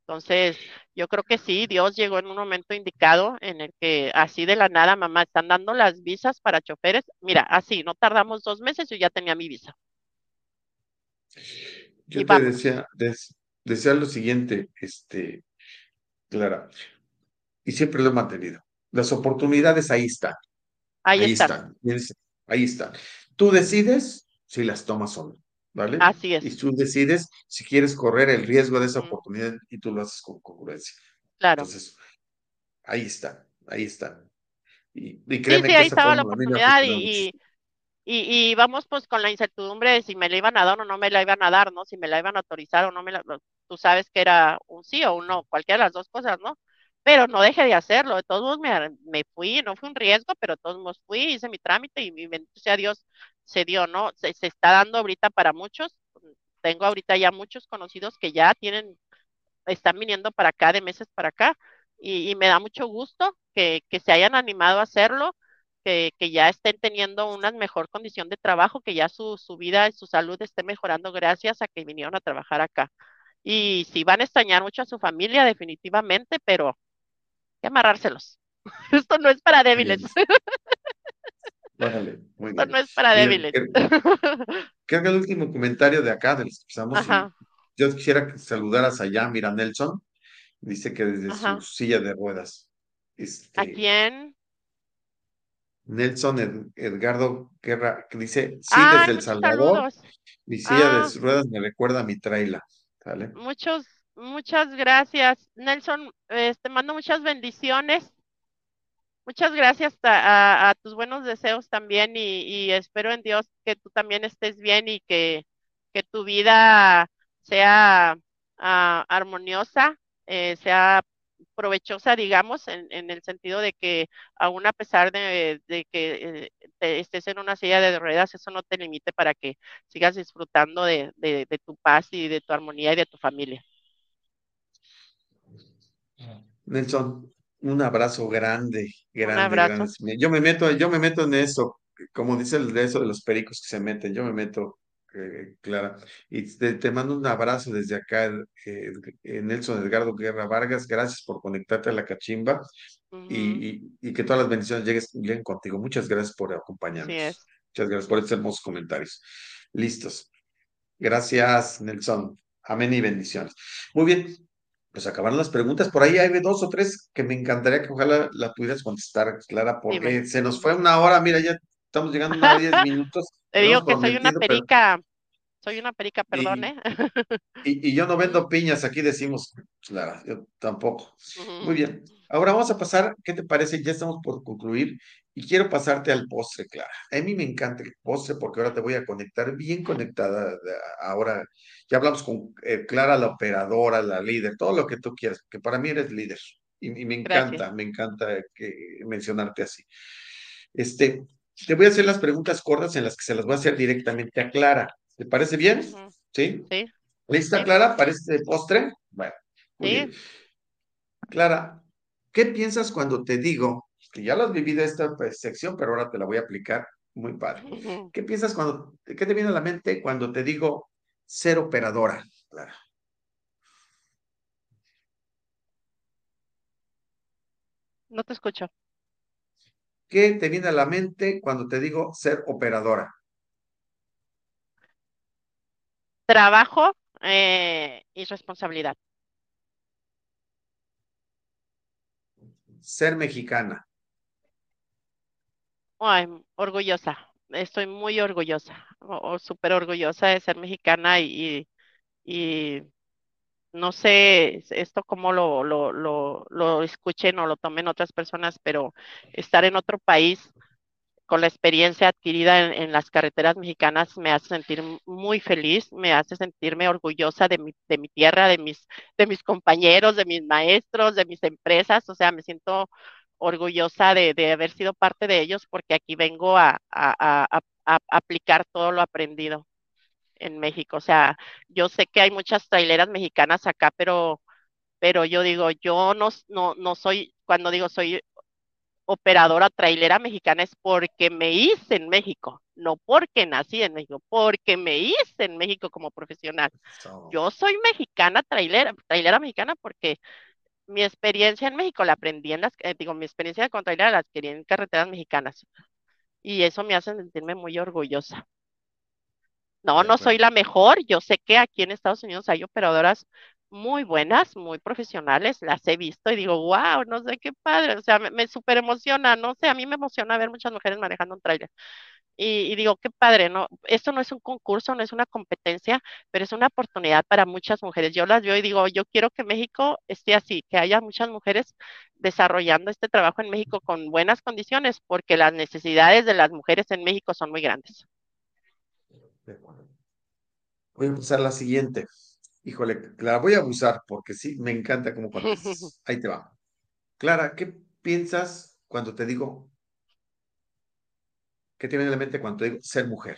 Entonces, yo creo que sí, Dios llegó en un momento indicado en el que así de la nada, mamá, están dando las visas para choferes. Mira, así, no tardamos dos meses y yo ya tenía mi visa. Yo te decía, decía lo siguiente, este, Clara, y siempre lo he mantenido. Las oportunidades ahí están. Ahí, están. Ahí están. Tú decides si las tomas o no, ¿vale? Así es. Y tú decides si quieres correr el riesgo de esa oportunidad y tú lo haces con congruencia. Claro. Entonces, ahí está, ahí está. Y, créeme sí, sí, ahí estaba la oportunidad y, y, vamos pues con la incertidumbre de si me la iban a dar o no me la iban a dar, ¿no? Si me la iban a autorizar o no me la... Tú sabes que era un sí o un no, cualquiera de las dos cosas, ¿no? Pero no dejé de hacerlo, de todos modos me, me fui, no fue un riesgo, pero de todos modos fui, hice mi trámite y, bendito sea Dios, se dio, ¿no? Se, se está dando ahorita para muchos, tengo ahorita ya muchos conocidos que ya tienen, están viniendo para acá, de meses para acá, y, y me da mucho gusto que, que se hayan animado a hacerlo que, ya estén teniendo una mejor condición de trabajo, que ya su, su vida y su salud esté mejorando gracias a que vinieron a trabajar acá. Y si van a extrañar mucho a su familia, definitivamente, pero hay que amarrárselos. <laughs> Esto no es para débiles. <laughs> Esto no es para débiles. <laughs> Creo que el último comentario de acá, de los que empezamos, yo quisiera saludar a Sayá Mira Nelson, dice que desde su silla de ruedas. Este, ¿A quién? Nelson Edgardo Guerra, que dice, sí, desde El Salvador, mi silla de ah. ruedas me recuerda a mi traila. Muchos, muchas gracias. Nelson, te este, mando muchas bendiciones. Muchas gracias a, tus buenos deseos también y, espero en Dios que tú también estés bien y que, que tu vida sea ah, armoniosa, eh, sea provechosa, digamos, en, en, el sentido de que aún a pesar de, que eh, estés en una silla de ruedas, eso no te limite para que sigas disfrutando de, de, tu paz y de tu armonía y de tu familia. Nelson, un abrazo grande, grande, un abrazo. Yo me meto, yo me meto en eso, como dice el de eso de los pericos que se meten, yo me meto eh, Clara. Y te, mando un abrazo desde acá, eh, Nelson Edgardo Guerra Vargas. Gracias por conectarte a la cachimba y, que todas las bendiciones lleguen, contigo. Muchas gracias por acompañarnos. Muchas gracias por estos hermosos comentarios. Listos. Gracias, Nelson. Amén y bendiciones. Muy bien, pues acabaron las preguntas. Por ahí hay dos o tres que me encantaría que ojalá la pudieras contestar, Clara, porque se nos fue una hora. Mira, ya estamos llegando a 10 <laughs> minutos. Te digo que soy una perica, soy una perica, perdón, ¿eh? Y, yo no <laughs> vendo piñas, aquí decimos, Clara, yo tampoco. Muy bien, ahora vamos a pasar, ¿qué te parece? Ya estamos por concluir y quiero pasarte al postre, Clara. A mí me encanta el postre porque ahora te voy a conectar bien conectada. Ahora ya hablamos con eh, Clara, la operadora, la líder, todo lo que tú quieras, que para mí eres líder y, y me encanta, me encanta que, mencionarte así. Este, te voy a hacer las preguntas cortas en las que se las voy a hacer directamente a Clara. ¿Te parece bien? ¿Sí? Sí. ¿Lista, Clara, para este postre? Bueno, muy Sí. bien. Clara, ¿qué piensas cuando te digo, que ya lo has vivido esta pues, sección, pero ahora te la voy a aplicar muy padre? ¿Qué piensas cuando, qué te viene a la mente cuando te digo ser operadora, Clara? No te escucho. ¿Qué te viene a la mente cuando te digo ser operadora? Trabajo eh, y responsabilidad. Ser mexicana, Ay, orgullosa. Estoy muy orgullosa, o, o súper orgullosa de ser mexicana y, y, no sé esto cómo lo, lo, lo escuchen o lo tomen otras personas, pero estar en otro país con la experiencia adquirida en, las carreteras mexicanas me hace sentir muy feliz, me hace sentirme orgullosa de mi, de mi tierra, de mis, de mis compañeros, de mis maestros, de mis empresas, o sea, me siento orgullosa de, haber sido parte de ellos porque aquí vengo a aplicar todo lo aprendido en México. O sea, yo sé que hay muchas traileras mexicanas acá, pero, pero yo digo, yo no, no, no soy, cuando digo soy operadora trailera mexicana es porque me hice en México, no porque nací en México, porque me hice en México como profesional. So, Yo soy mexicana trailera, trailera mexicana porque mi experiencia en México la aprendí en las, eh, digo, mi experiencia con trailera la adquirí en carreteras mexicanas y eso me hace sentirme muy orgullosa. No, no soy la mejor. Yo sé que aquí en Estados Unidos hay operadoras muy buenas, muy profesionales. Las he visto y digo, wow, no sé qué padre. O sea, me, me súper emociona. No sé, a mí me emociona ver muchas mujeres manejando un tráiler. Y, digo, qué padre, ¿no? Esto no es un concurso, no es una competencia, pero es una oportunidad para muchas mujeres. Yo las veo y digo, yo quiero que México esté así, que haya muchas mujeres desarrollando este trabajo en México con buenas condiciones, porque las necesidades de las mujeres en México son muy grandes. Voy a usar la siguiente. Híjole, la voy a abusar porque sí, me encanta cómo contestas. <laughs> Ahí te va. Clara, ¿qué piensas cuando te digo? ¿Qué te viene a la mente cuando te digo ser mujer?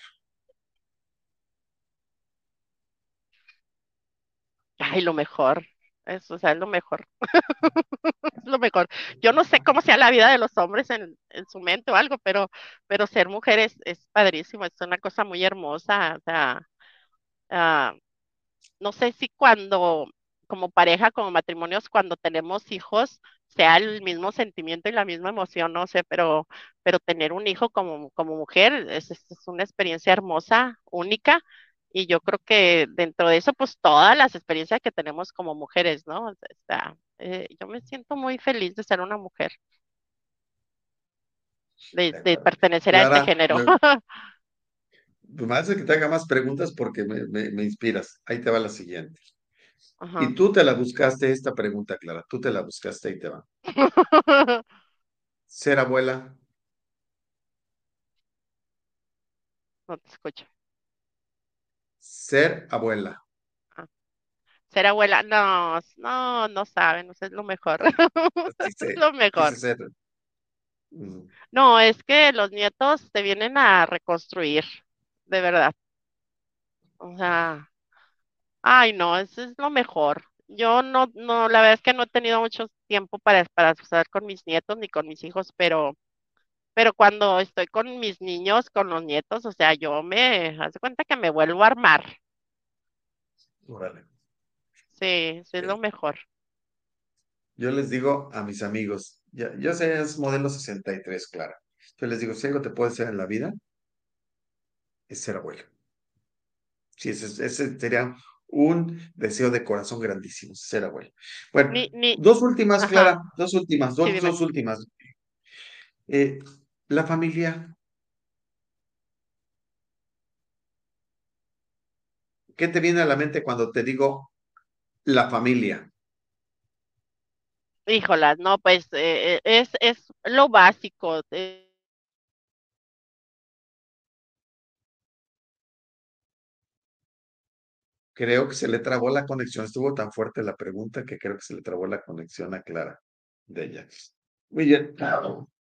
Ay, lo mejor. Eso, o sea, es lo mejor. <laughs> Es lo mejor. Yo no sé cómo sea la vida de los hombres en, en su mente o algo, pero, pero ser mujer es, es padrísimo, es una cosa muy hermosa. O sea, ah, no sé si cuando, como pareja, como matrimonios, cuando tenemos hijos, sea el mismo sentimiento y la misma emoción, no sé, pero, pero tener un hijo como, como mujer es, es una experiencia hermosa, única. Y yo creo que dentro de eso, pues todas las experiencias que tenemos como mujeres, ¿no? O sea, eh, yo me siento muy feliz de ser una mujer, de, pertenecer a este género. me, <laughs> me hace que te haga más preguntas porque me, me, me inspiras. Ahí te va la siguiente. Ajá. Y tú te la buscaste esta pregunta, Clara. Tú te la buscaste, ahí te va. <laughs> Ser abuela, No te escucho. ser abuela. Ser abuela, no, no, no saben, es lo mejor. Así <laughs> Es se lo mejor. ser. Mm, No, es que los nietos te vienen a reconstruir, de verdad. O sea, ay, no, eso es lo mejor. Yo no, no, la verdad es que no he tenido mucho tiempo para, para estar con mis nietos ni con mis hijos, pero, pero cuando estoy con mis niños, con los nietos, o sea, yo me, hace cuenta que me vuelvo a armar. órale. Sí, sí es lo mejor. Yo les digo a mis amigos, ya, yo sé, es modelo 63, Clara. Yo les digo, si algo te puede ser en la vida, es ser abuelo. Sí, ese, ese sería un deseo de corazón grandísimo, ser abuelo. Bueno, dos últimas, ajá, Clara, dos últimas, dos, dos últimas. Eh, la familia, ¿qué te viene a la mente cuando te digo la familia? Híjolas, no, pues eh, eh, es, es lo básico. eh, Creo que se le trabó la conexión. Estuvo tan fuerte la pregunta que creo que se le trabó la conexión a Clara. de ella. Muy bien.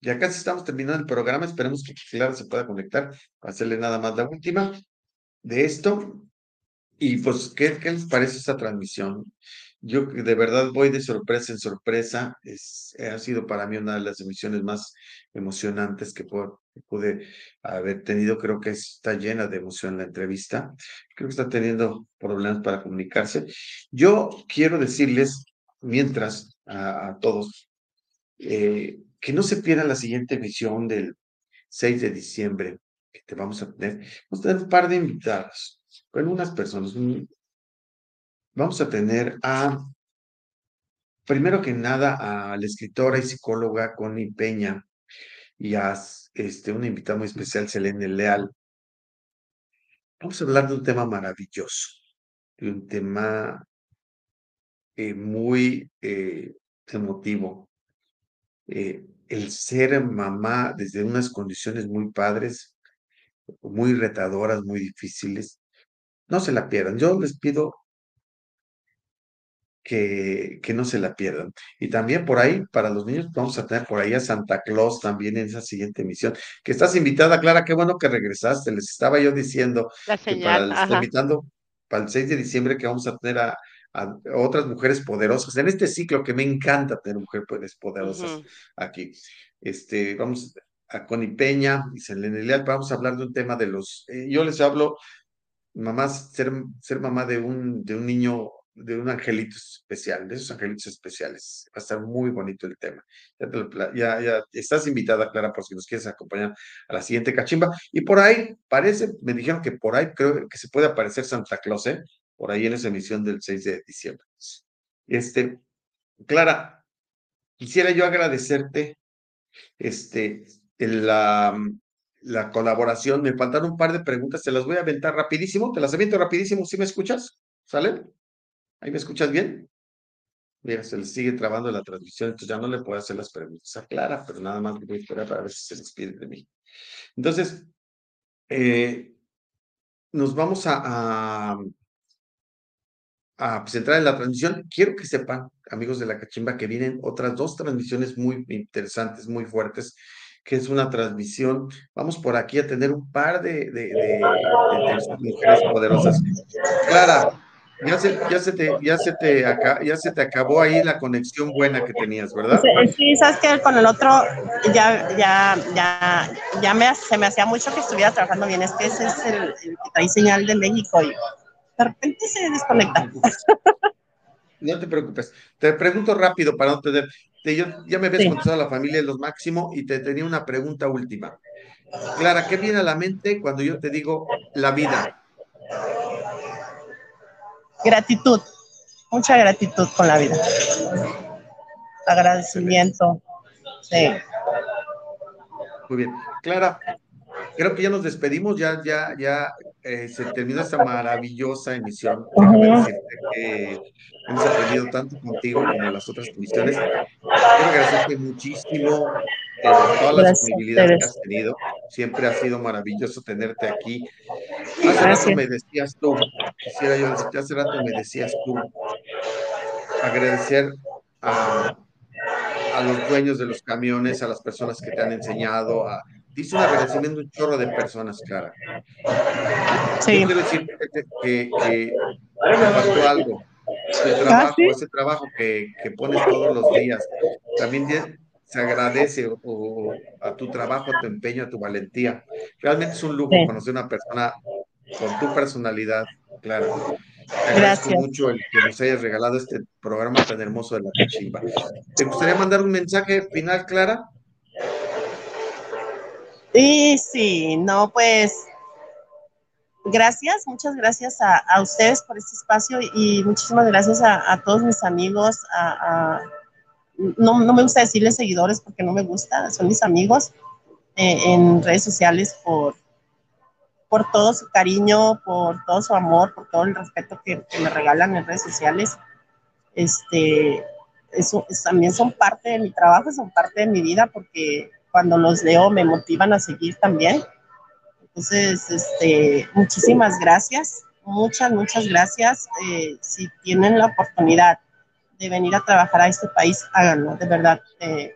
Ya casi estamos terminando el programa. Esperemos que Clara se pueda conectar para hacerle nada más la última de esto. Y pues, ¿qué, qué les parece esta transmisión? Yo de verdad voy de sorpresa en sorpresa. Es, ha sido para mí una de las emisiones más emocionantes que, pude haber tenido. Creo que está llena de emoción la entrevista. Creo que está teniendo problemas para comunicarse. Yo quiero decirles, mientras a, todos, eh, que no se pierda la siguiente emisión del 6 de diciembre que te vamos a tener. Vamos a tener un par de invitados, con unas personas, Vamos a tener a, primero que nada, a la escritora y psicóloga Connie Peña y a este, una invitada muy especial, Selene Leal. Vamos a hablar de un tema maravilloso, de un tema eh, muy eh, emotivo. Eh, el ser mamá desde unas condiciones muy padres, muy retadoras, muy difíciles. No se la pierdan. Yo les pido que, que, no se la pierdan. Y también por ahí, para los niños, vamos a tener por ahí a Santa Claus también en esa siguiente emisión. Que estás invitada, Clara, qué bueno que regresaste. Les estaba yo diciendo que para, invitando para el 6 de diciembre que vamos a tener a, otras mujeres poderosas en este ciclo que me encanta tener mujeres poderosas aquí. Este, vamos a Connie Peña y Selene Leal, vamos a hablar de un tema de los, eh, yo les hablo, mamás, ser, ser mamá de un, de un niño de un angelito especial, de esos angelitos especiales. Va a estar muy bonito el tema. Ya, ya, estás invitada, Clara, por si nos quieres acompañar a la siguiente cachimba. Y por ahí, parece, me dijeron que por ahí creo que se puede aparecer Santa Claus, ¿eh? Por ahí en esa emisión del 6 de diciembre. Este, Clara, quisiera yo agradecerte este, la, la colaboración. Me faltaron un par de preguntas, te las voy a aventar rapidísimo, te las aviento rapidísimo, si me escuchas? ¿Sale? ¿Ahí me escuchas bien? Mira, se le sigue trabando la transmisión, entonces ya no le puedo hacer las preguntas a Clara, pero nada más voy a esperar para ver si se despide de mí. Entonces, eh, nos vamos a, a, centrar en la transmisión. Quiero que sepan, amigos de la cachimba, que vienen otras dos transmisiones muy interesantes, muy fuertes, que es una transmisión. Vamos por aquí a tener un par de, de, de mujeres poderosas. Clara, ya se, ya se te, ya se te, ya se te acabó ahí la conexión buena que tenías, ¿verdad? Sí, sabes que con el otro ya, ya, ya, ya me, se me hacía mucho que estuviera trabajando bien. Es que ese es el, el que trae señal de México y de repente se desconecta. <laughs> No te preocupes. Te pregunto rápido para no tener. Yo, ya me habías contado a la familia de los máximo y te tenía una pregunta última. Clara, ¿qué viene a la mente cuando yo te digo la vida? Gratitud, mucha gratitud con la vida. Agradecimiento. Sí. Muy bien. Clara, creo que ya nos despedimos, ya, ya, ya eh, se terminó esta maravillosa emisión. que hemos aprendido tanto contigo como en las otras emisiones. Quiero agradecerte muchísimo por todas las disponibilidades que has tenido. Siempre ha sido maravilloso tenerte aquí. Hace rato me decías tú, quisiera yo decirte, hace rato me decías tú, agradecer a, a los dueños de los camiones, a las personas que te han enseñado, a, dice un agradecimiento un chorro de personas, Clara. Sí. Yo quiero decir que, que, que pasó algo. El ah, trabajo, ese trabajo que, que pones todos los días, también se agradece a tu trabajo, a tu empeño, a tu valentía. Realmente es un lujo conocer a una persona con tu personalidad, claro. Te agradezco mucho el que nos hayas regalado este programa tan hermoso de la cachimba. ¿Te gustaría mandar un mensaje final, Clara? Sí, sí, no, pues gracias, muchas gracias a, ustedes por este espacio y muchísimas gracias a, todos mis amigos, a no, no, me gusta decirles seguidores porque no me gusta, son mis amigos eh, en redes sociales por, por todo su cariño, por todo su amor, por todo el respeto que, me regalan en redes sociales. Este, eso, también son parte de mi trabajo, son parte de mi vida porque cuando los leo me motivan a seguir también. Entonces, este, muchísimas gracias, muchas, muchas gracias. Eh, si tienen la oportunidad de venir a trabajar a este país, háganlo, de verdad. Eh,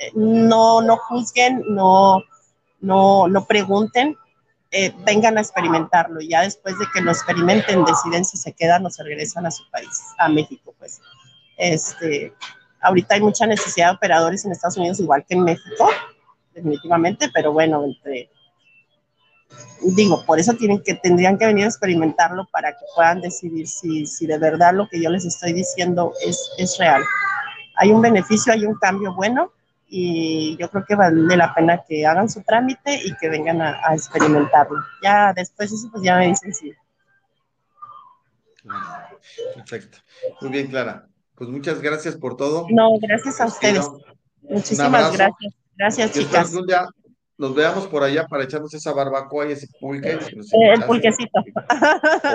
eh, no, no juzguen, no, no, no pregunten, eh, vengan a experimentarlo. Ya después de que lo experimenten, deciden si se quedan o se regresan a su país, a México, pues. Este, ahorita hay mucha necesidad de operadores en Estados Unidos, igual que en México, definitivamente, pero bueno, entre, digo, por eso tienen que, tendrían que venir a experimentarlo para que puedan decidir si, si de verdad lo que yo les estoy diciendo es, es real. Hay un beneficio, hay un cambio bueno y yo creo que vale la pena que hagan su trámite y que vengan a, a experimentarlo. Ya después eso pues ya me dicen sí. Perfecto. Muy bien, Clara. Pues muchas gracias por todo. No, gracias a ustedes. Muchísimas gracias. Gracias, chicas. Nos veamos por allá para echarnos esa barbacoa y ese pulque. Eh, el pulquecito.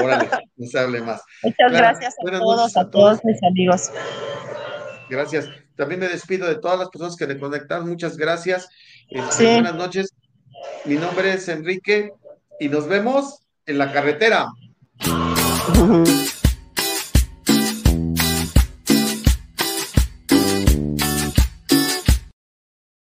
Órale, no se hable más. Muchas gracias a todos, a todos mis amigos. Gracias. También me despido de todas las personas que le conectaron. Muchas gracias. Este, buenas noches. Mi nombre es Enrique y nos vemos en la carretera. <laughs>